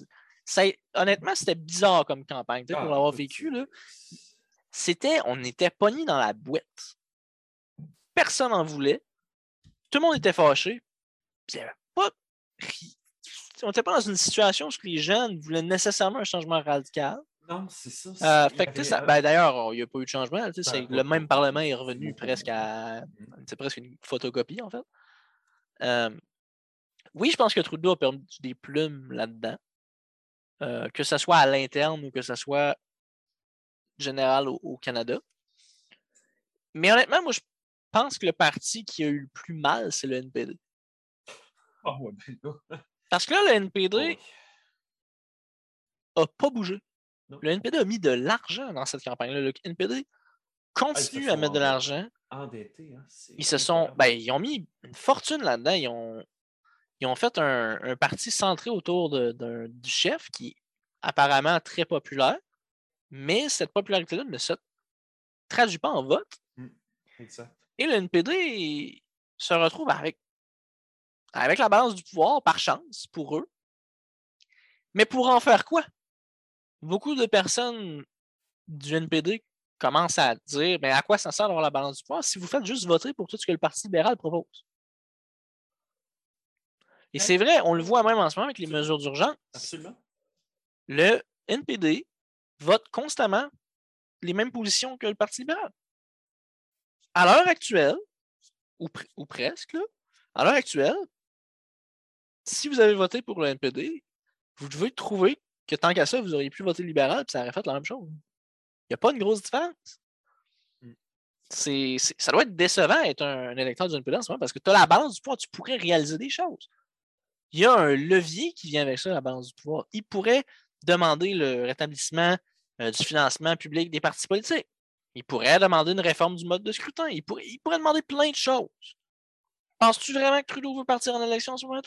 Ça, honnêtement, c'était bizarre comme campagne, pour ah, l'avoir vécu. Là. C'était, on était pogné dans la boîte. Personne n'en voulait. Tout le monde était fâché. pas... On n'était pas dans une situation où les jeunes voulaient nécessairement un changement radical. Non, c'est ça. Euh, fait ça ben, D'ailleurs, il n'y a pas eu de changement. Ben, le même Parlement est revenu presque à. C'est presque une photocopie, en fait. Euh, oui, je pense que Trudeau a perdu des plumes là-dedans. Euh, que ce soit à l'interne ou que ce soit général au, Canada. Mais honnêtement, moi, je pense que le parti qui a eu le plus mal, c'est le NPD. Ah ben Parce que là, le NPD n'a pas bougé. Le NPD a mis de l'argent dans cette campagne-là. Le NPD ah, continue à mettre de l'argent. Endettés. Hein, ils se sont. Ben, ils ont mis une fortune là-dedans. Ils ont, ils ont fait un, parti centré autour de, du chef qui est apparemment très populaire, mais cette popularité-là ne se traduit pas en vote. Mmh, exact. Et le NPD se retrouve avec, avec la balance du pouvoir par chance pour eux. Mais pour en faire quoi? Beaucoup de personnes du NPD commence à dire mais à quoi ça sert d'avoir la balance du pouvoir si vous faites juste voter pour tout ce que le Parti libéral propose? Et c'est vrai, on le voit même en ce moment avec les mesures d'urgence. Absolument. Le NPD vote constamment les mêmes positions que le Parti libéral. À l'heure actuelle, ou, ou presque, à l'heure actuelle, si vous avez voté pour le NPD, vous devez trouver que tant qu'à ça, vous auriez pu voter libéral, puis ça aurait fait la même chose. Il n'y a pas une grosse différence. Mm. C'est, ça doit être décevant être un, électeur d'une NPD en ce moment parce que tu as la balance du pouvoir, tu pourrais réaliser des choses. Il y a un levier qui vient avec ça, la balance du pouvoir. Il pourrait demander le rétablissement euh, du financement public des partis politiques. Il pourrait demander une réforme du mode de scrutin. Il pourrait, il pourrait demander plein de choses. Penses-tu vraiment que Trudeau veut partir en élection en ce moment?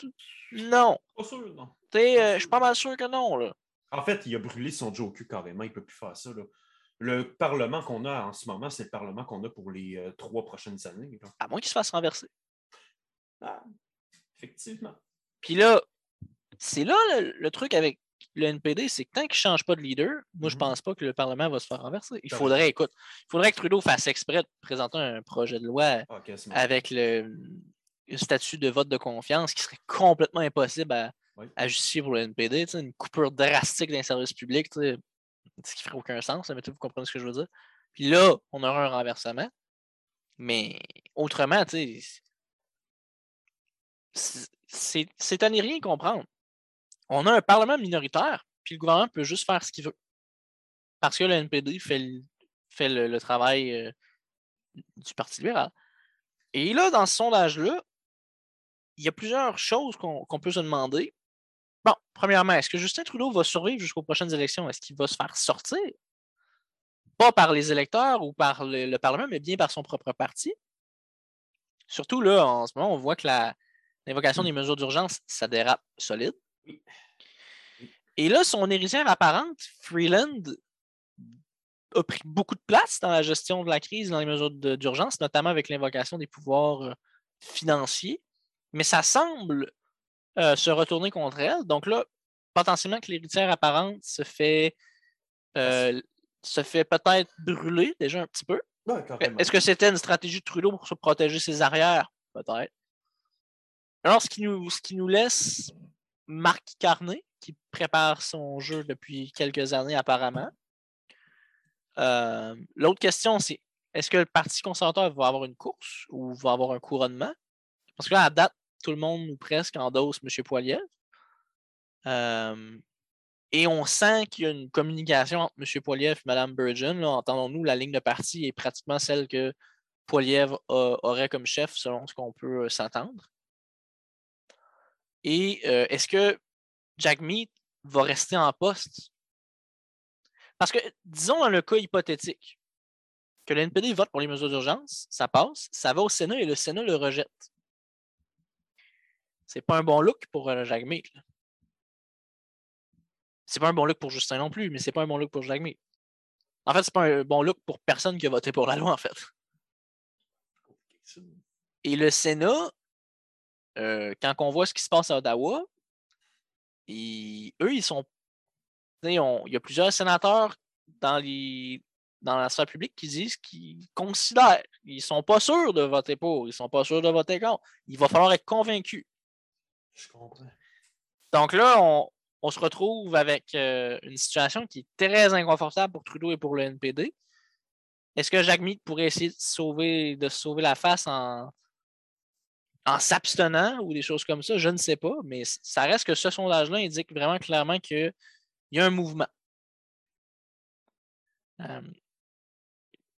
Non. Pas sûr, non. Euh, je suis pas mal sûr que non. Là. En fait, il a brûlé son Joe carrément. Il ne peut plus faire ça. Là le Parlement qu'on a en ce moment, c'est le Parlement qu'on a pour les euh, trois prochaines années. À moins qu'il se fasse renverser. Ah, effectivement. Puis là, c'est là le, truc avec le NPD, c'est que tant qu'il ne change pas de leader, moi, je ne mm-hmm. pense pas que le Parlement va se faire renverser. Il faudrait, écoute, il faudrait que Trudeau fasse exprès de présenter un projet de loi ah, avec le, statut de vote de confiance qui serait complètement impossible à, justifier pour le NPD. Une coupure drastique d'un service public ce qui ferait aucun sens, mais vous comprenez ce que je veux dire. Puis là, on aura un renversement. Mais autrement, c'est à n'y rien comprendre. On a un Parlement minoritaire, puis le gouvernement peut juste faire ce qu'il veut. Parce que le NPD fait le, fait le, travail euh, du Parti libéral. Et là, dans ce sondage-là, il y a plusieurs choses qu'on peut se demander. Bon, premièrement, est-ce que Justin Trudeau va survivre jusqu'aux prochaines élections? Est-ce qu'il va se faire sortir? Pas par les électeurs ou par le, Parlement, mais bien par son propre parti. Surtout là, en ce moment, on voit que l'invocation des mesures d'urgence, ça dérape solide. Et là, son héritière apparente, Freeland, a pris beaucoup de place dans la gestion de la crise, dans les mesures d'urgence, notamment avec l'invocation des pouvoirs euh, financiers. Mais ça semble euh, se retourner contre elle. Donc là, potentiellement que l'héritière apparente se fait, euh, se fait peut-être brûler déjà un petit peu. Est-ce que c'était une stratégie de Trudeau pour se protéger ses arrières? Peut-être. Alors, ce qui nous, ce qui nous laisse Marc Carnet, qui prépare son jeu depuis quelques années apparemment. Euh, l'autre question, c'est est-ce que le Parti conservateur va avoir une course ou va avoir un couronnement? Parce que là, à date, tout le monde ou presque endosse M. Poiliev. Euh, et on sent qu'il y a une communication entre M. Poiliev et Mme Burgeon. Entendons-nous, la ligne de parti est pratiquement celle que Poiliev aurait comme chef, selon ce qu'on peut euh, s'entendre. Et euh, est-ce que Jack Meat va rester en poste? Parce que, disons dans le cas hypothétique, que le NPD vote pour les mesures d'urgence, ça passe, ça va au Sénat et le Sénat le rejette. C'est pas un bon look pour euh, Jack Meat. C'est pas un bon look pour Justin non plus, mais c'est pas un bon look pour Jack Meat. En fait, c'est pas un bon look pour personne qui a voté pour la loi, en fait. Et le Sénat, euh, quand on voit ce qui se passe à Ottawa, eux, ils sont. il y a plusieurs sénateurs dans, dans la sphère publique qui disent qu'ils considèrent, ils ne sont pas sûrs de voter pour, ils ne sont pas sûrs de voter contre. Il va falloir être convaincu. Je comprends. Donc là, on, se retrouve avec euh, une situation qui est très inconfortable pour Trudeau et pour le NPD. Est-ce que Jacques Meade pourrait essayer de sauver, sauver la face en, en s'abstenant ou des choses comme ça, je ne sais pas, mais ça reste que ce sondage-là indique vraiment clairement qu'il y a un mouvement.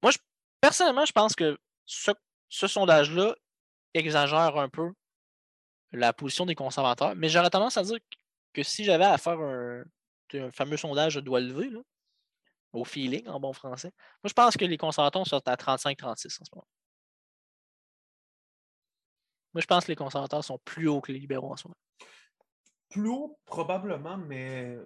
moi, personnellement, je pense que ce, sondage-là exagère un peu la position des conservateurs, mais j'aurais tendance à dire que si j'avais à faire un, fameux sondage de doigt levé, au feeling en bon français, moi je pense que les conservateurs sont à 35-36 en ce moment. Moi, je pense que les conservateurs sont plus hauts que les libéraux en ce moment. Plus haut, probablement, mais.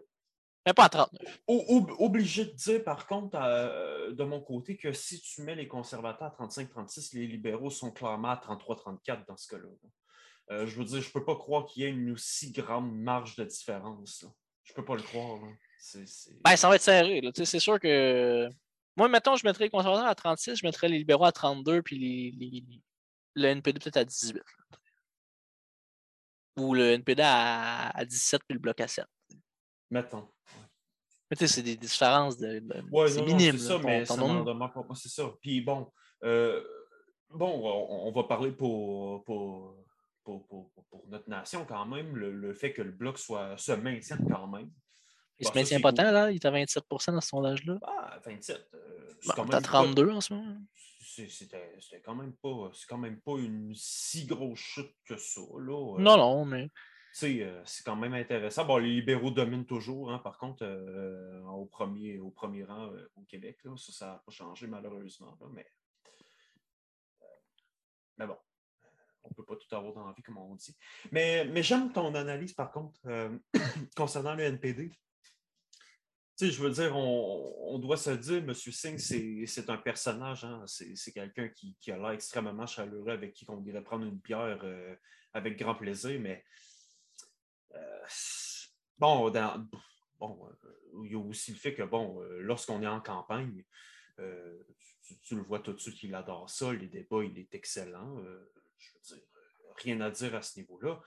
Mais pas à 39. obligé de dire, par contre, euh, de mon côté, que si tu mets les conservateurs à 35-36, les libéraux sont clairement à 33-34 dans ce cas-là. Euh, je veux dire, je ne peux pas croire qu'il y ait une aussi grande marge de différence. Je ne peux pas le croire. Ben, ça va être serré. C'est sûr que. Moi, mettons, je mettrais les conservateurs à 36, je mettrais les libéraux à 32, puis les, le NPD peut-être à 18. Ou le NPD à, 17 puis le bloc à 7. Mettons. Mais tu sais, c'est des différences de, ouais, c'est minime. C'est ça, mais. C'est ça. Puis bon, euh, bon on, va parler pour, pour, pour, pour, notre nation quand même, le, fait que le bloc soit, se maintienne quand même. Il se maintient pas tant, là? Il est à 27% dans ce sondage-là. Ah, 27. Euh, bah, 32 en ce moment c'était quand même pas c'est quand même pas une si grosse chute que ça. Là. Euh. Non, non, mais. Euh, c'est quand même intéressant. Bon, les libéraux dominent toujours, hein, par contre, euh, au, premier, au premier rang au Québec. Là, ça, n'a pas changé malheureusement. mais, mais bon, on ne peut pas tout avoir dans la vie, comme on dit. Mais, mais j'aime ton analyse, par contre, concernant le NPD je veux dire, on, doit se dire, M. Singh, c'est un personnage, hein? c'est quelqu'un qui, a l'air extrêmement chaleureux, avec qui on irait prendre une bière euh, avec grand plaisir, mais euh, bon, bon euh, il y a aussi le fait que, bon, lorsqu'on est en campagne, tu, le vois tout de suite qu'il adore ça, les débats, il est excellent. Je veux dire, rien à dire à ce niveau-là.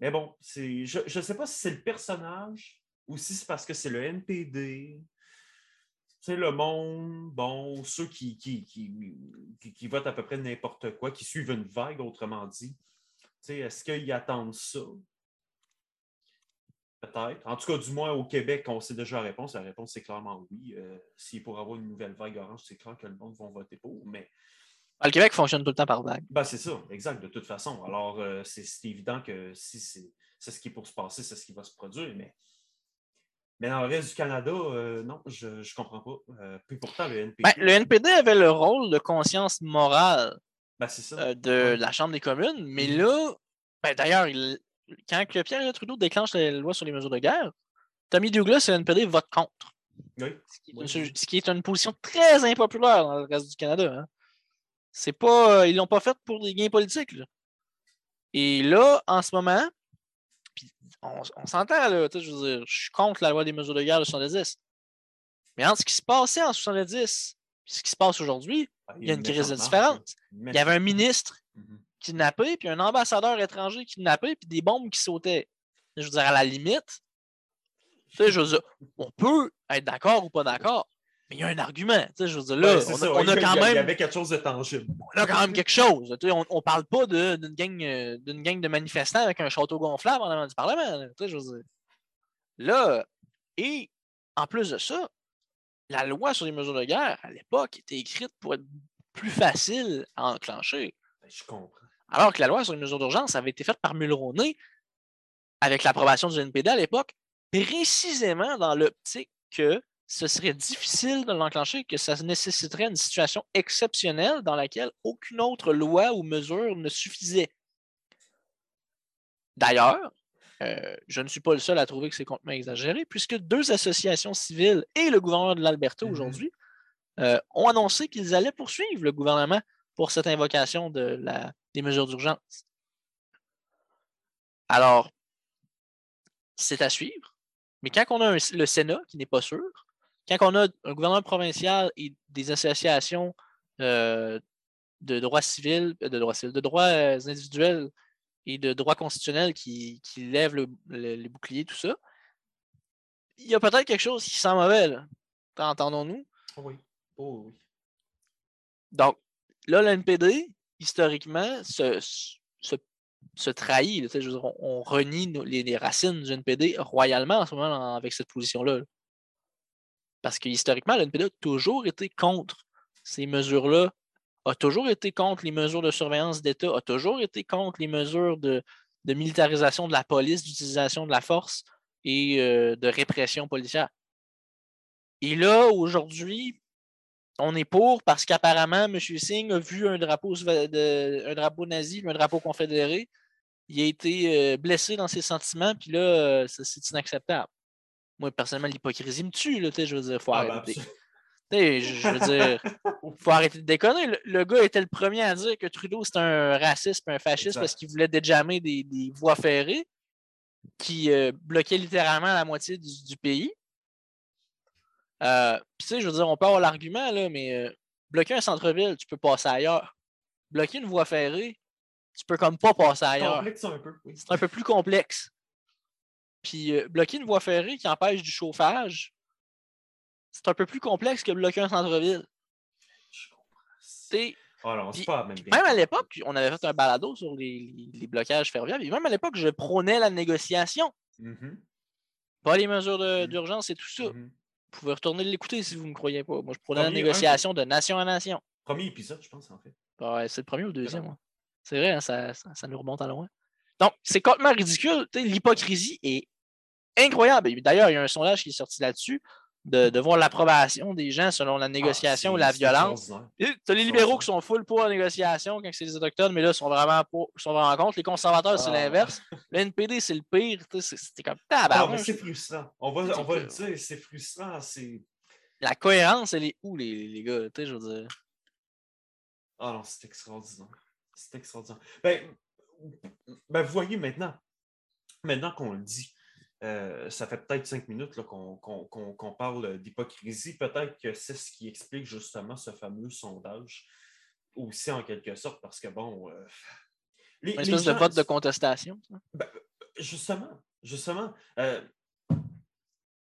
Mais bon, je ne sais pas si c'est le personnage ou si c'est parce que c'est le NPD, c'est le monde, bon, ceux qui, qui, qui, votent à peu près n'importe quoi, qui suivent une vague, autrement dit. Est-ce qu'ils attendent ça? Peut-être. En tout cas, du moins au Québec, on sait déjà la réponse. La réponse, c'est clairement oui. Euh, S'il pour avoir une nouvelle vague orange, c'est clair que le monde va voter pour. Mais le Québec fonctionne tout le temps par vague. Ben, c'est ça, exact, de toute façon. Alors, euh, c'est évident que si c'est ce qui est pour se passer, c'est ce qui va se produire, mais mais dans le reste du Canada, euh, non, je ne comprends pas. Euh, puis pourtant, le NPD. Ben, le NPD avait le rôle de conscience morale ben, euh, de la Chambre des communes, mais mm-hmm. là, ben, d'ailleurs, quand Pierre Trudeau déclenche la loi sur les mesures de guerre, Tommy Douglas et le NPD votent contre. Oui. Ce, qui est une, position très impopulaire dans le reste du Canada. Hein. C'est pas, ils l'ont pas fait pour des gains politiques. Et là, en ce moment, on, s'entend, là, je veux dire, je suis contre la loi des mesures de guerre de 70. Mais entre ce qui se passait en 70 et ce qui se passe aujourd'hui, il y a une crise de différence. Il y avait un ministre mm-hmm. kidnappés, puis un ambassadeur étranger kidnappé, puis des bombes qui sautaient. Je veux dire, à la limite, je veux dire, on peut être d'accord ou pas d'accord, mais il y a un argument. Je veux dire, là, Ouais, on, ça, a, ouais, on a il y quand il y même avait quelque chose de tangible. on a quand même quelque chose. On ne parle pas d'une gang, euh, gang de manifestants avec un château gonflable en avant du Parlement. là. Je veux dire. Là, et en plus de ça, la loi sur les mesures de guerre, à l'époque, était écrite pour être plus facile à enclencher. Ben, Je comprends. Alors que la loi sur les mesures d'urgence avait été faite par Mulroney avec l'approbation du NPD à l'époque, précisément dans l'optique que ce serait difficile de l'enclencher, que ça nécessiterait une situation exceptionnelle dans laquelle aucune autre loi ou mesure ne suffisait. D'ailleurs, euh, je ne suis pas le seul à trouver que c'est complètement exagéré, puisque deux associations civiles et le gouvernement de l'Alberta Mhm. aujourd'hui euh, ont annoncé qu'ils allaient poursuivre le gouvernement pour cette invocation de la, des mesures d'urgence. Alors, c'est à suivre. Mais quand on a un- le Sénat qui n'est pas sûr, quand on a un gouvernement provincial et des associations euh, de droits civils, euh, de droits civils, de droits euh, individuels et de droits constitutionnels qui, qui lèvent le- le- les boucliers, tout ça, il y a peut-être quelque chose qui sent mauvais. Entendons-nous? Oh oui. Oh oui. Donc, là, le NPD, historiquement, se, se, se trahit. là, on, on renie nos- les, les racines du NPD royalement en ce moment en- avec cette position-là. Parce que historiquement, le NPD a toujours été contre ces mesures-là, a toujours été contre les mesures de surveillance d'État, a toujours été contre les mesures de, militarisation de la police, d'utilisation de la force et euh, de répression policière. Et là, aujourd'hui, on est pour parce qu'apparemment, M. Singh a vu un drapeau, un drapeau nazi, un drapeau confédéré. Il a été euh, blessé dans ses sentiments, puis là, euh, c'est inacceptable. Moi, personnellement, l'hypocrisie me tue, là, tu sais, je veux dire, faut Ah, ben, arrêter. absolument. Tu sais, je veux dire, faut arrêter de déconner. Le, le gars était le premier à dire que Trudeau, c'était un raciste, un fasciste, parce qu'il voulait déjammer des, des voies ferrées qui euh, bloquaient littéralement la moitié du, du pays. Euh, Puis, tu sais, je veux dire, on peut avoir l'argument, là, mais euh, bloquer un centre-ville, tu peux passer ailleurs. Bloquer une voie ferrée, tu peux comme pas passer ailleurs. complexe un peu, oui. C'est un peu plus complexe. Puis euh, bloquer une voie ferrée qui empêche du chauffage, c'est un peu plus complexe que bloquer un centre-ville. Je comprends. Ah non, Puis- pas même Même à l'époque, on avait fait un balado sur les, les- les blocages ferroviaires. Même à l'époque, je prônais la négociation, Mhm, pas les mesures Mhm. d'urgence et tout ça. mhm. Vous pouvez retourner l'écouter si vous ne me croyez pas. Moi, je prônais la un, négociation de nation à nation. Premier épisode, je pense, en fait. Ouais, c'est le premier ou le deuxième. ouais. C'est vrai, hein, ça, ça, ça nous remonte à loin. Donc, c'est complètement ridicule. L'hypocrisie est incroyable. D'ailleurs, il y a un sondage qui est sorti là-dessus de, de voir l'approbation des gens selon la négociation Ah, ou la c'est- c'est violence. Tu as les libéraux qui sont full pour la négociation quand c'est les Autochtones, mais là, ils sont vraiment, pour, sont vraiment contre. Les conservateurs, c'est Ah. l'inverse. Le NPD, c'est le pire. C'était comme Ah, tabarnak. c'est frustrant. On va, on va le dire, c'est frustrant. La cohérence, elle est où, les, les gars? Tu sais, je veux dire. Ah non, c'est extraordinaire. C'est extraordinaire. Ben, ben, vous voyez maintenant, maintenant qu'on le dit, euh, ça fait peut-être cinq minutes qu'on parle d'hypocrisie. Peut-être que c'est ce qui explique justement ce fameux sondage aussi en quelque sorte, parce que bon. euh, les- Une les espèce de vote de contestation. ça? Justement, justement. euh,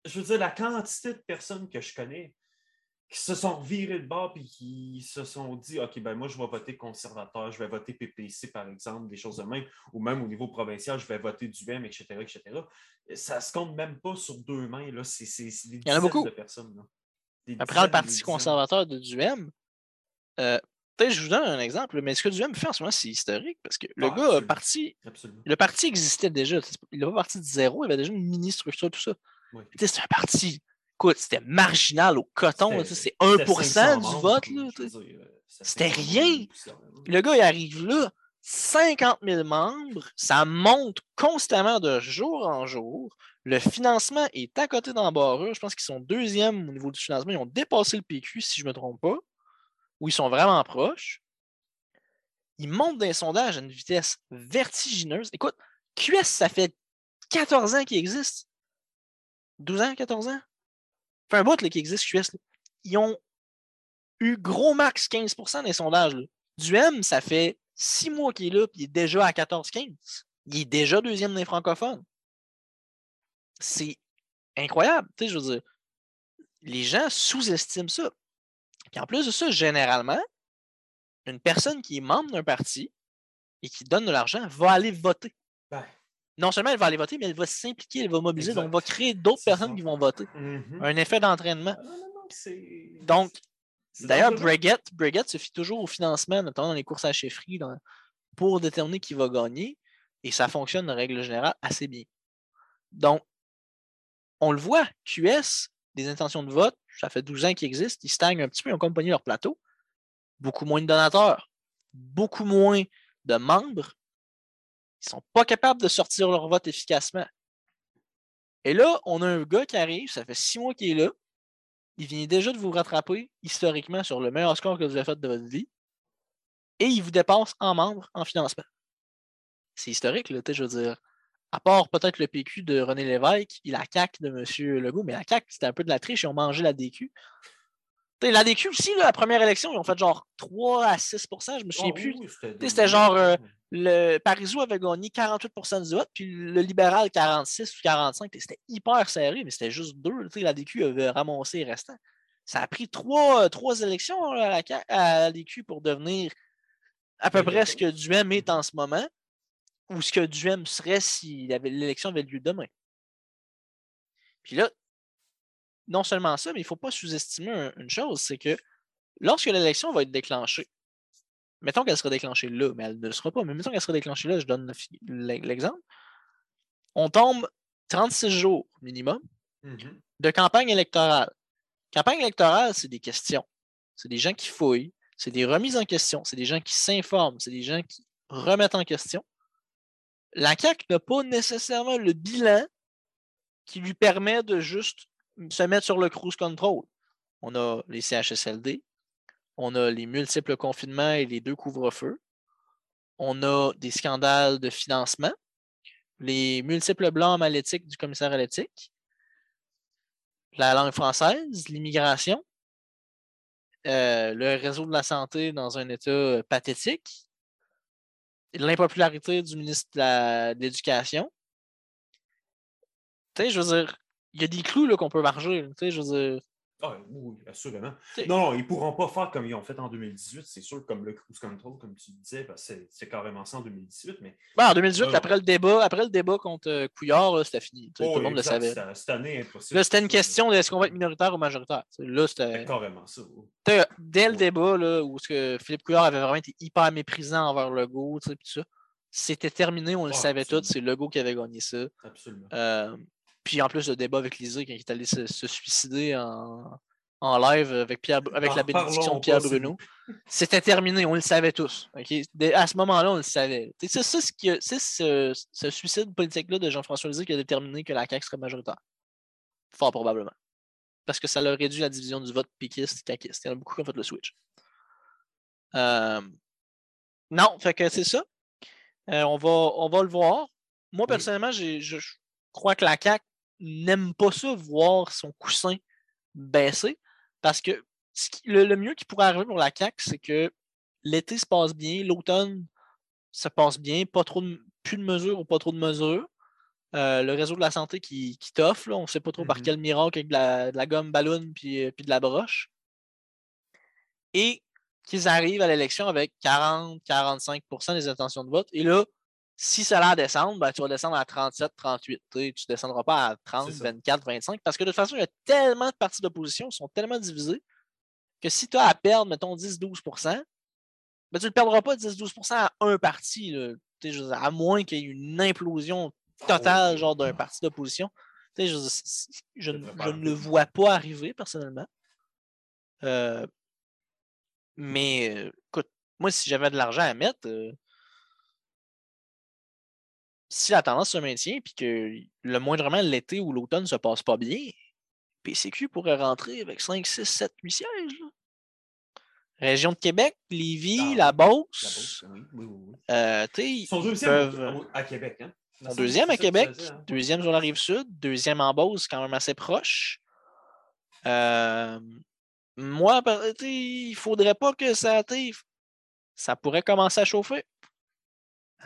je veux dire, la quantité de personnes que je connais qui se sont virées de bord et qui se sont dit OK, ben moi, je vais voter conservateur, je vais voter PPC, par exemple, des choses de même, ou même au niveau provincial, je vais voter du M, etc., etc. Ça se compte même pas sur deux mains. Là. C'est, c'est, c'est des y en a beaucoup. de personnes. Là. Des Après, le Parti conservateur de Duhem, euh, peut-être je vous donne un exemple, mais ce que Duhem fait en ce moment, c'est historique parce que le Ah, gars parti. Le parti existait déjà. Il n'est pas parti de zéro, il avait déjà une mini-structure, tout ça. Oui. C'est un parti. Écoute, c'était marginal au coton. C'est C'était 1% 500 du vote. euh, C'était rien. Le gars, il arrive là, 50 000 membres, ça monte constamment de jour en jour. Le financement est à côté d'embarras. Je pense qu'ils sont deuxième au niveau du financement. Ils ont dépassé le PQ, si je ne me trompe pas, ou ils sont vraiment proches. Ils montent des sondages à une vitesse vertigineuse. Écoute, QS, ça fait 14 ans qu'il existe. 12 ans, 14 ans? Fait un bout qui existe, QS. Ils ont eu gros max 15% des sondages. Du M, ça fait six mois qu'il est là, puis il est déjà à 14-15. Il est déjà deuxième des francophones. C'est incroyable. Je veux dire, les gens sous-estiment ça. Puis en plus de ça, généralement, une personne qui est membre d'un parti et qui donne de l'argent va aller voter. Ben, Non seulement elle va aller voter, mais elle va s'impliquer, elle va mobiliser, donc va créer d'autres personnes ça. qui vont voter. mhm. Un effet d'entraînement. Donc, D'ailleurs. Breguet, Breguet se fie toujours au financement, notamment dans les courses à chefferie, dans- pour déterminer qui va gagner. Et ça fonctionne, en règle générale, assez bien. Donc, on le voit, QS, des intentions de vote, ça fait 12 ans qu'ils existent, ils stagnent un petit peu, ils ont comme pogné leur plateau. Beaucoup moins de donateurs, beaucoup moins de membres. Ils sont pas capables de sortir leur vote efficacement. Et là, on a un gars qui arrive, ça fait six mois qu'il est là. Il vient déjà de vous rattraper historiquement sur le meilleur score que vous avez fait de votre vie. Et il vous dépasse en membres, en financement. C'est historique, là, tu sais, je veux dire. À part peut-être le PQ de René Lévesque et la CAQ de M. Legault, mais la CAQ, c'était un peu de la triche, ils ont mangé la DQ. La DQ aussi, là, la première élection, ils ont fait genre 3 à 6 je me souviens Ah, plus. oui, c'était genre, euh, Le Parisou avait gagné 48% du vote, puis le libéral 46 ou 45. C'était hyper serré, mais c'était juste deux. La DQ avait ramassé les restants. Ça a pris trois, trois élections là, à la, DQ pour devenir à peu près ce que Duhem est en ce moment, ou ce que Duhem serait si l'élection avait lieu demain. Puis là, non seulement ça, mais il ne faut pas sous-estimer un- une chose, c'est que lorsque l'élection va être déclenchée, mettons qu'elle sera déclenchée là, mais elle ne le sera pas, mais mettons qu'elle sera déclenchée là, je donne l'exemple. On tombe 36 jours minimum Mhm. de campagne électorale. Campagne électorale, c'est des questions. C'est des gens qui fouillent, c'est des remises en question, c'est des gens qui s'informent, c'est des gens qui remettent en question. La CAQ n'a pas nécessairement le bilan qui lui permet de juste se mettre sur le cruise control. On a les CHSLD, on a les multiples confinements et les deux couvre-feux, on a des scandales de financement, les multiples blancs mal éthiques du commissaire à l'éthique, la langue française, l'immigration, euh, le réseau de la santé dans un état euh, pathétique, l'impopularité du ministre de l'Éducation. Tu sais, je veux dire, il y a des clous qu'on peut marcher. là, Tu sais, je veux dire, Ah, oui, assurément. Non, non, ils ne pourront pas faire comme ils ont fait en 2018, c'est sûr, comme le cruise control, comme tu disais, parce que c'est- carrément ça en 2018, mais ben, en 2018, Ouais, après le débat, après le débat contre euh, Couillard, c'était fini. Oh, tout le monde exact, le savait. Cette, année, impossible. Là, c'était une question de est-ce qu'on va être minoritaire ou majoritaire. Là, c'était. c'était carrément ça. oui. Dès le débat, là, où ce que Philippe Couillard avait vraiment été hyper méprisant envers Legault, tout ça, c'était terminé, on le Ouais, savait tous, c'est Legault qui avait gagné ça. Absolument. Euh, puis en plus, le débat avec Lisée, quand il est allé se, se suicider en, en live avec, Pierre, avec la bénédiction parlons de Pierre Bruno, c'était terminé, on le savait tous. à ce moment-là, on le savait. C'est ce, qui ce, ce suicide politique-là de Jean-François Lisée qui a déterminé que la CAQ serait majoritaire. Fort probablement. Parce que ça leur réduit la division du vote piquiste-caquiste. Il y en a beaucoup qui ont fait le switch. Euh, Non, fait que c'est ça. Euh, on, va, on va le voir. Moi, personnellement, je, je crois que la CAQ n'aime pas ça, voir son coussin baisser. Parce que ce qui- le, le mieux qui pourrait arriver pour la CAQ, c'est que l'été se passe bien, l'automne se passe bien, pas trop de, plus de mesures ou pas trop de mesures. Euh, le réseau de la santé qui, qui t'offre, on ne sait pas trop par Mhm. quel miracle avec de la, de la gomme ballon puis, euh, puis de la broche. Et qu'ils arrivent à l'élection avec 40-45% des intentions de vote. Et là, si ça a l'air descendre, ben, tu vas descendre à 37-38. Tu ne descendras pas à 30, ça. 24, 25. Parce que de toute façon, il y a tellement de partis d'opposition, ils sont tellement divisés, que si tu as à perdre, mettons, 10-12%, ben, tu ne le perdras pas 10-12% à un parti. là. À moins qu'il y ait une implosion totale, oui. genre d'un parti d'opposition. Je, ne- je le vois pas arriver, personnellement. Euh, mais euh, écoute, moi, si j'avais de l'argent à mettre, euh, si la tendance se maintient puis que le moindrement l'été ou l'automne se passe pas bien, PCQ pourrait rentrer avec 5, 6, 7, 8 sièges. là. Région de Québec, Lévis, Ah la La Beauce. Beauce, oui, oui, oui. oui. euh, tu sais, Ils sont ils deuxième peuvent, au- au- à Québec. Hein? sont deuxième à Québec, hein? deuxième sur la rive sud, deuxième en Beauce, quand même assez proche. Euh, moi, sais, il faudrait pas que ça. ça pourrait commencer à chauffer.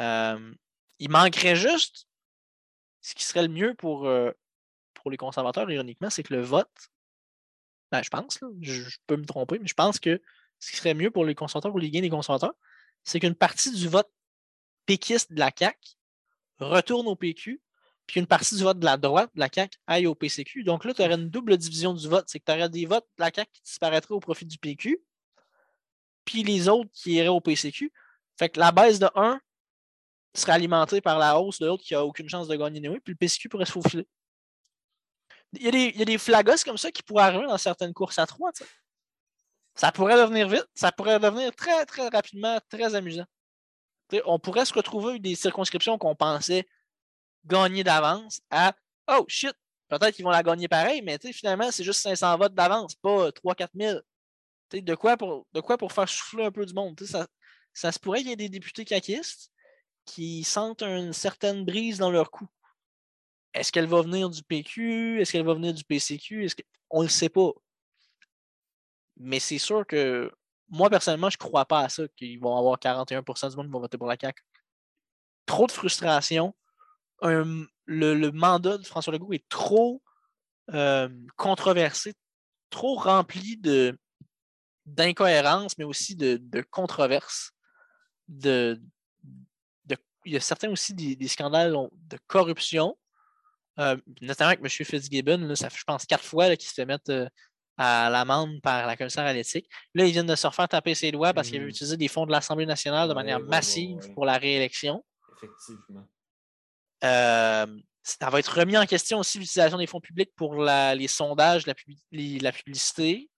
Euh, il manquerait juste ce qui serait le mieux pour, euh, pour les conservateurs, ironiquement, c'est que le vote, ben, je pense, je, peux me tromper, mais je pense que ce qui serait mieux pour les conservateurs, pour les gains des conservateurs, c'est qu'une partie du vote péquiste de la CAQ retourne au PQ, puis une partie du vote de la droite de la CAQ aille au PCQ. Donc là, tu aurais une double division du vote. C'est que tu aurais des votes de la CAQ qui disparaîtraient au profit du PQ, puis les autres qui iraient au PCQ. Fait que la baisse de 1 serait alimentée par la hausse de l'autre qui n'a aucune chance de gagner puis le PCQ pourrait se faufiler. Il y, a des, flagos comme ça qui pourraient arriver dans certaines courses à 3. Ça pourrait devenir vite, ça pourrait devenir très, très rapidement très amusant. on pourrait se retrouver avec des circonscriptions qu'on pensait gagner d'avance à Oh shit, peut-être qu'ils vont la gagner pareil, mais finalement, c'est juste 500 votes d'avance, pas 3-4 000 de quoi, pour, de quoi pour faire souffler un peu du monde? Ça, ça se pourrait qu'il y ait des députés caquistes qui sentent une certaine brise dans leur cou. Est-ce qu'elle va venir du PQ? Est-ce qu'elle va venir du PCQ? On ne le sait pas. Mais c'est sûr que moi, personnellement, je ne crois pas à ça, qu'ils vont avoir 41% du monde qui va voter pour la CAQ. Trop de frustration. le, mandat de François Legault est trop euh, controversé, trop rempli de, d'incohérence, mais aussi de, controverses. De, il y a certains aussi des, scandales de corruption, euh, notamment avec M. Fitzgibbon. ça fait, je pense, quatre fois qu'il se fait mettre euh, à l'amende par la commissaire à l'éthique. Là, il vient de se refaire taper ses doigts parce qu'il avait mmh. utilisé des fonds de l'Assemblée nationale de manière massive pour la réélection. Effectivement. Euh, ça va être remis en question aussi l'utilisation des fonds publics pour les sondages, la, la publicité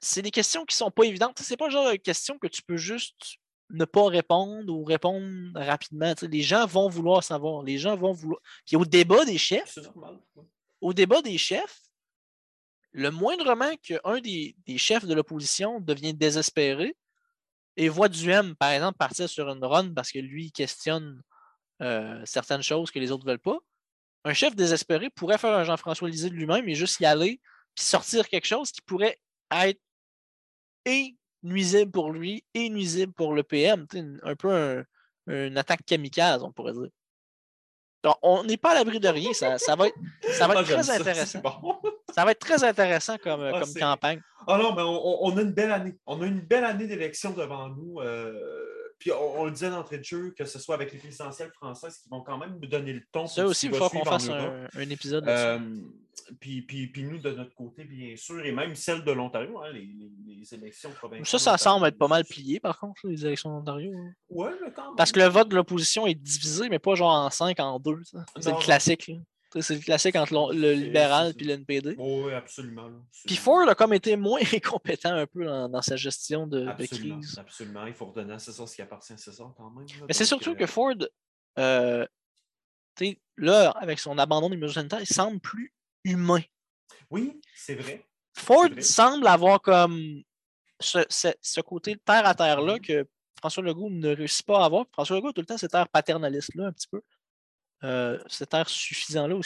c'est des questions qui sont pas évidentes. C'est pas le genre de questions que tu peux juste ne pas répondre ou répondre rapidement. les gens vont vouloir savoir. Les gens vont vouloir. Puis au débat des chefs, au débat des chefs, le moindrement qu'un des, des chefs de l'opposition devient désespéré et voit du M, par exemple, partir sur une run parce que lui questionne euh, certaines choses que les autres ne veulent pas, un chef désespéré pourrait faire un Jean-François Lisée de lui-même et juste y aller puis sortir quelque chose qui pourrait être et nuisible pour lui et nuisible pour le PM. Un peu une attaque kamikaze, on pourrait dire. Donc, on n'est pas à l'abri de rien. Ça, ça, va être, ça va être ah, très intéressant. Ça, va être très intéressant comme, ah, comme campagne. Ah non, mais on, a une belle année. On a une belle année d'élection devant nous. Euh, puis on, le disait d'entrée de jeu, que ce soit avec les présidentielles françaises qui vont quand même nous donner le ton. Ça aussi, il faut qu'on fasse un, épisode. Euh, puis, puis, puis, nous, de notre côté, bien sûr, et même celle de l'Ontario, hein, les, les, élections provinciales. Ça, ça semble être pas mal plié, par contre, les élections d'Ontario. Hein. Oui, mais quand même. Parce que le vote de l'opposition est divisé, mais pas genre en 5, en 2. C'est le classique. C'est le classique entre le libéral et l'NPD. oui, absolument. Puis Ford a comme été moins compétent un peu dans, sa gestion de, crise. Absolument. Il faut redonner à César ce qui appartient à César quand même. Mais c'est surtout que euh, Ford, euh, là, avec son abandon des mesures sanitaires, il semble plus humain. Oui, c'est vrai. Ford semble avoir comme ce, côté terre à terre-là mm-hmm. que François Legault ne réussit pas à avoir. François Legault, tout le temps, cet air paternaliste-là, un petit peu. Euh, cet air suffisant-là où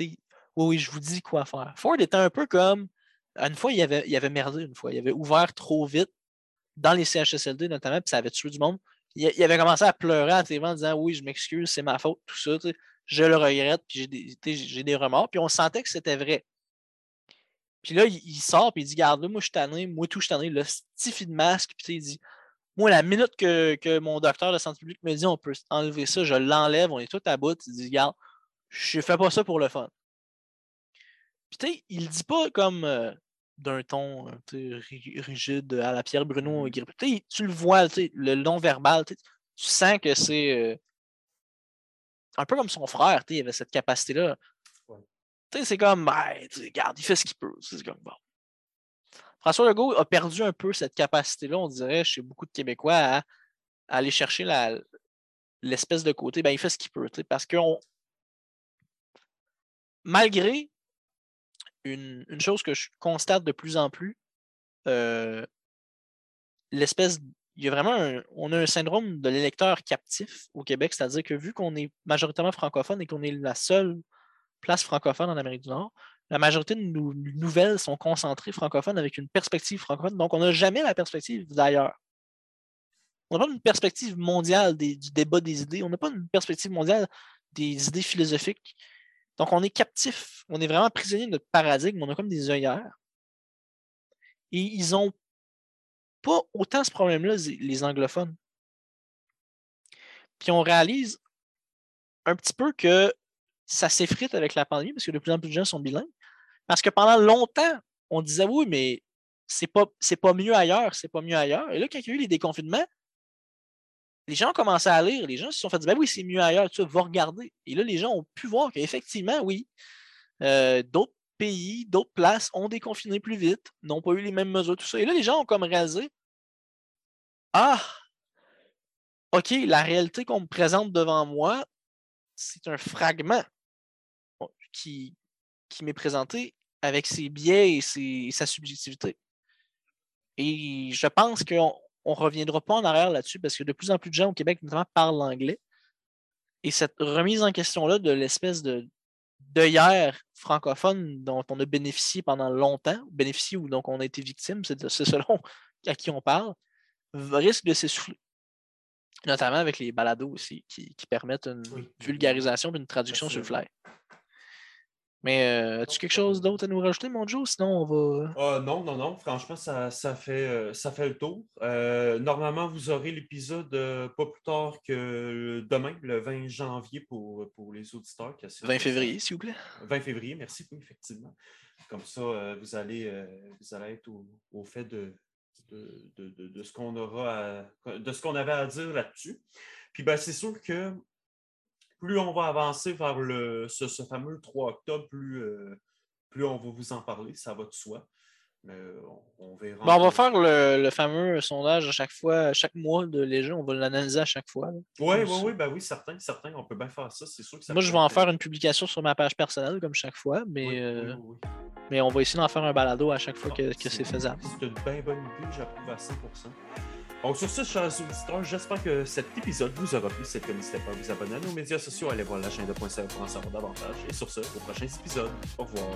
oui, oui, je vous dis quoi faire. Ford était un peu comme. Une fois, il avait, il avait merdé une fois. Il avait ouvert trop vite dans les CHSLD notamment, puis ça avait tué du monde. Il, avait commencé à pleurer à TV en disant Oui, je m'excuse, c'est ma faute, tout ça. Je le regrette, puis j'ai des, des, remords. Puis on sentait que c'était vrai. Puis là, il, sort, puis il dit Garde, là, moi, je suis tanné, moi, tout, je suis tanné. Le stiffy de masque, puis il dit moi, la minute que, mon docteur de santé publique me dit on peut enlever ça, je l'enlève, on est tout à bout. Il dit, regarde, je fais pas ça pour le fun. Puis, tu sais, il dit pas comme euh, d'un ton rigide à la Pierre Bruno. Mmh. Tu le vois, le non-verbal, tu sens que c'est euh, un peu comme son frère, il avait cette capacité-là. C'est comme, ben, regarde, il fait ce qu'il peut. C'est comme, bon. François Legault a perdu un peu cette capacité-là, on dirait, chez beaucoup de Québécois, à, aller chercher l'espèce de côté. Ben, il fait ce qu'il peut, parce que malgré une, chose que je constate de plus en plus, euh, l'espèce il y a vraiment un, on a un syndrome de l'électeur captif au Québec, c'est-à-dire que vu qu'on est majoritairement francophone et qu'on est la seule place francophone en Amérique du Nord, la majorité de nos nouvelles sont concentrées francophones avec une perspective francophone. Donc, on n'a jamais la perspective d'ailleurs. On n'a pas une perspective mondiale du débat des idées. On n'a pas une perspective mondiale des idées philosophiques. Donc, on est captif. On est vraiment prisonnier de notre paradigme. On a comme des œillères. Et ils n'ont pas autant ce problème-là, les anglophones. Puis on réalise un petit peu que ça s'effrite avec la pandémie parce que de plus en plus de gens sont bilingues. Parce que pendant longtemps, on disait oui, mais c'est pas, pas mieux ailleurs, c'est pas mieux ailleurs. Et là, quand il y a eu les déconfinements, les gens ont commencé à lire, les gens se sont fait dire ben oui, c'est mieux ailleurs, tu vas regarder. Et là, les gens ont pu voir qu'effectivement, oui, euh, d'autres pays, d'autres places ont déconfiné plus vite, n'ont pas eu les mêmes mesures, tout ça. Et là, les gens ont comme réalisé Ah, OK, la réalité qu'on me présente devant moi, c'est un fragment qui, qui m'est présenté avec ses biais et, sa subjectivité. Et je pense qu'on ne reviendra pas en arrière là-dessus parce que de plus en plus de gens au Québec, notamment, parlent anglais. Et cette remise en question-là de l'espèce de d'œillère francophone dont on a bénéficié pendant longtemps, bénéficié ou donc on a été victime, c'est selon à qui on parle, risque de s'essouffler. Notamment avec les balados aussi, qui, permettent une vulgarisation et une traduction sur le fly. Mais euh, as-tu quelque chose d'autre à nous rajouter, mon Joe? Sinon, on va. Ah, non, non, non. Franchement, ça, fait, euh, ça fait le tour. Euh, normalement, vous aurez l'épisode pas plus tard que demain, le 20 janvier pour, pour les auditeurs. 20 février, s'il vous plaît. 20 février, merci, oui, effectivement. Comme ça, vous, allez, vous allez être au, fait de, de, ce qu'on aura de ce qu'on avait à dire là-dessus. Puis ben, c'est sûr que plus on va avancer vers le, ce, fameux 3 octobre, plus, euh, plus on va vous en parler, ça va de soi. Mais on, verra. on va faire le, fameux sondage à chaque fois, chaque mois de Léger, on va l'analyser à chaque fois. Oui, oui, oui, ben oui, certains, certains, on peut bien faire ça, c'est sûr que ça Moi, je vais en faire une publication sur ma page personnelle, comme chaque fois, mais, euh, mais on va essayer d'en faire un balado à chaque fois que, que c'est faisable. C'est une bien bonne idée, j'approuve à 100%. Donc, sur ce, chers auditeurs, j'espère que cet épisode vous aura plu. Si n'hésitez pas à vous abonner à nos médias sociaux, aller voir la chaîne de Point pour en savoir davantage. Et sur ce, au prochain épisode. Au revoir.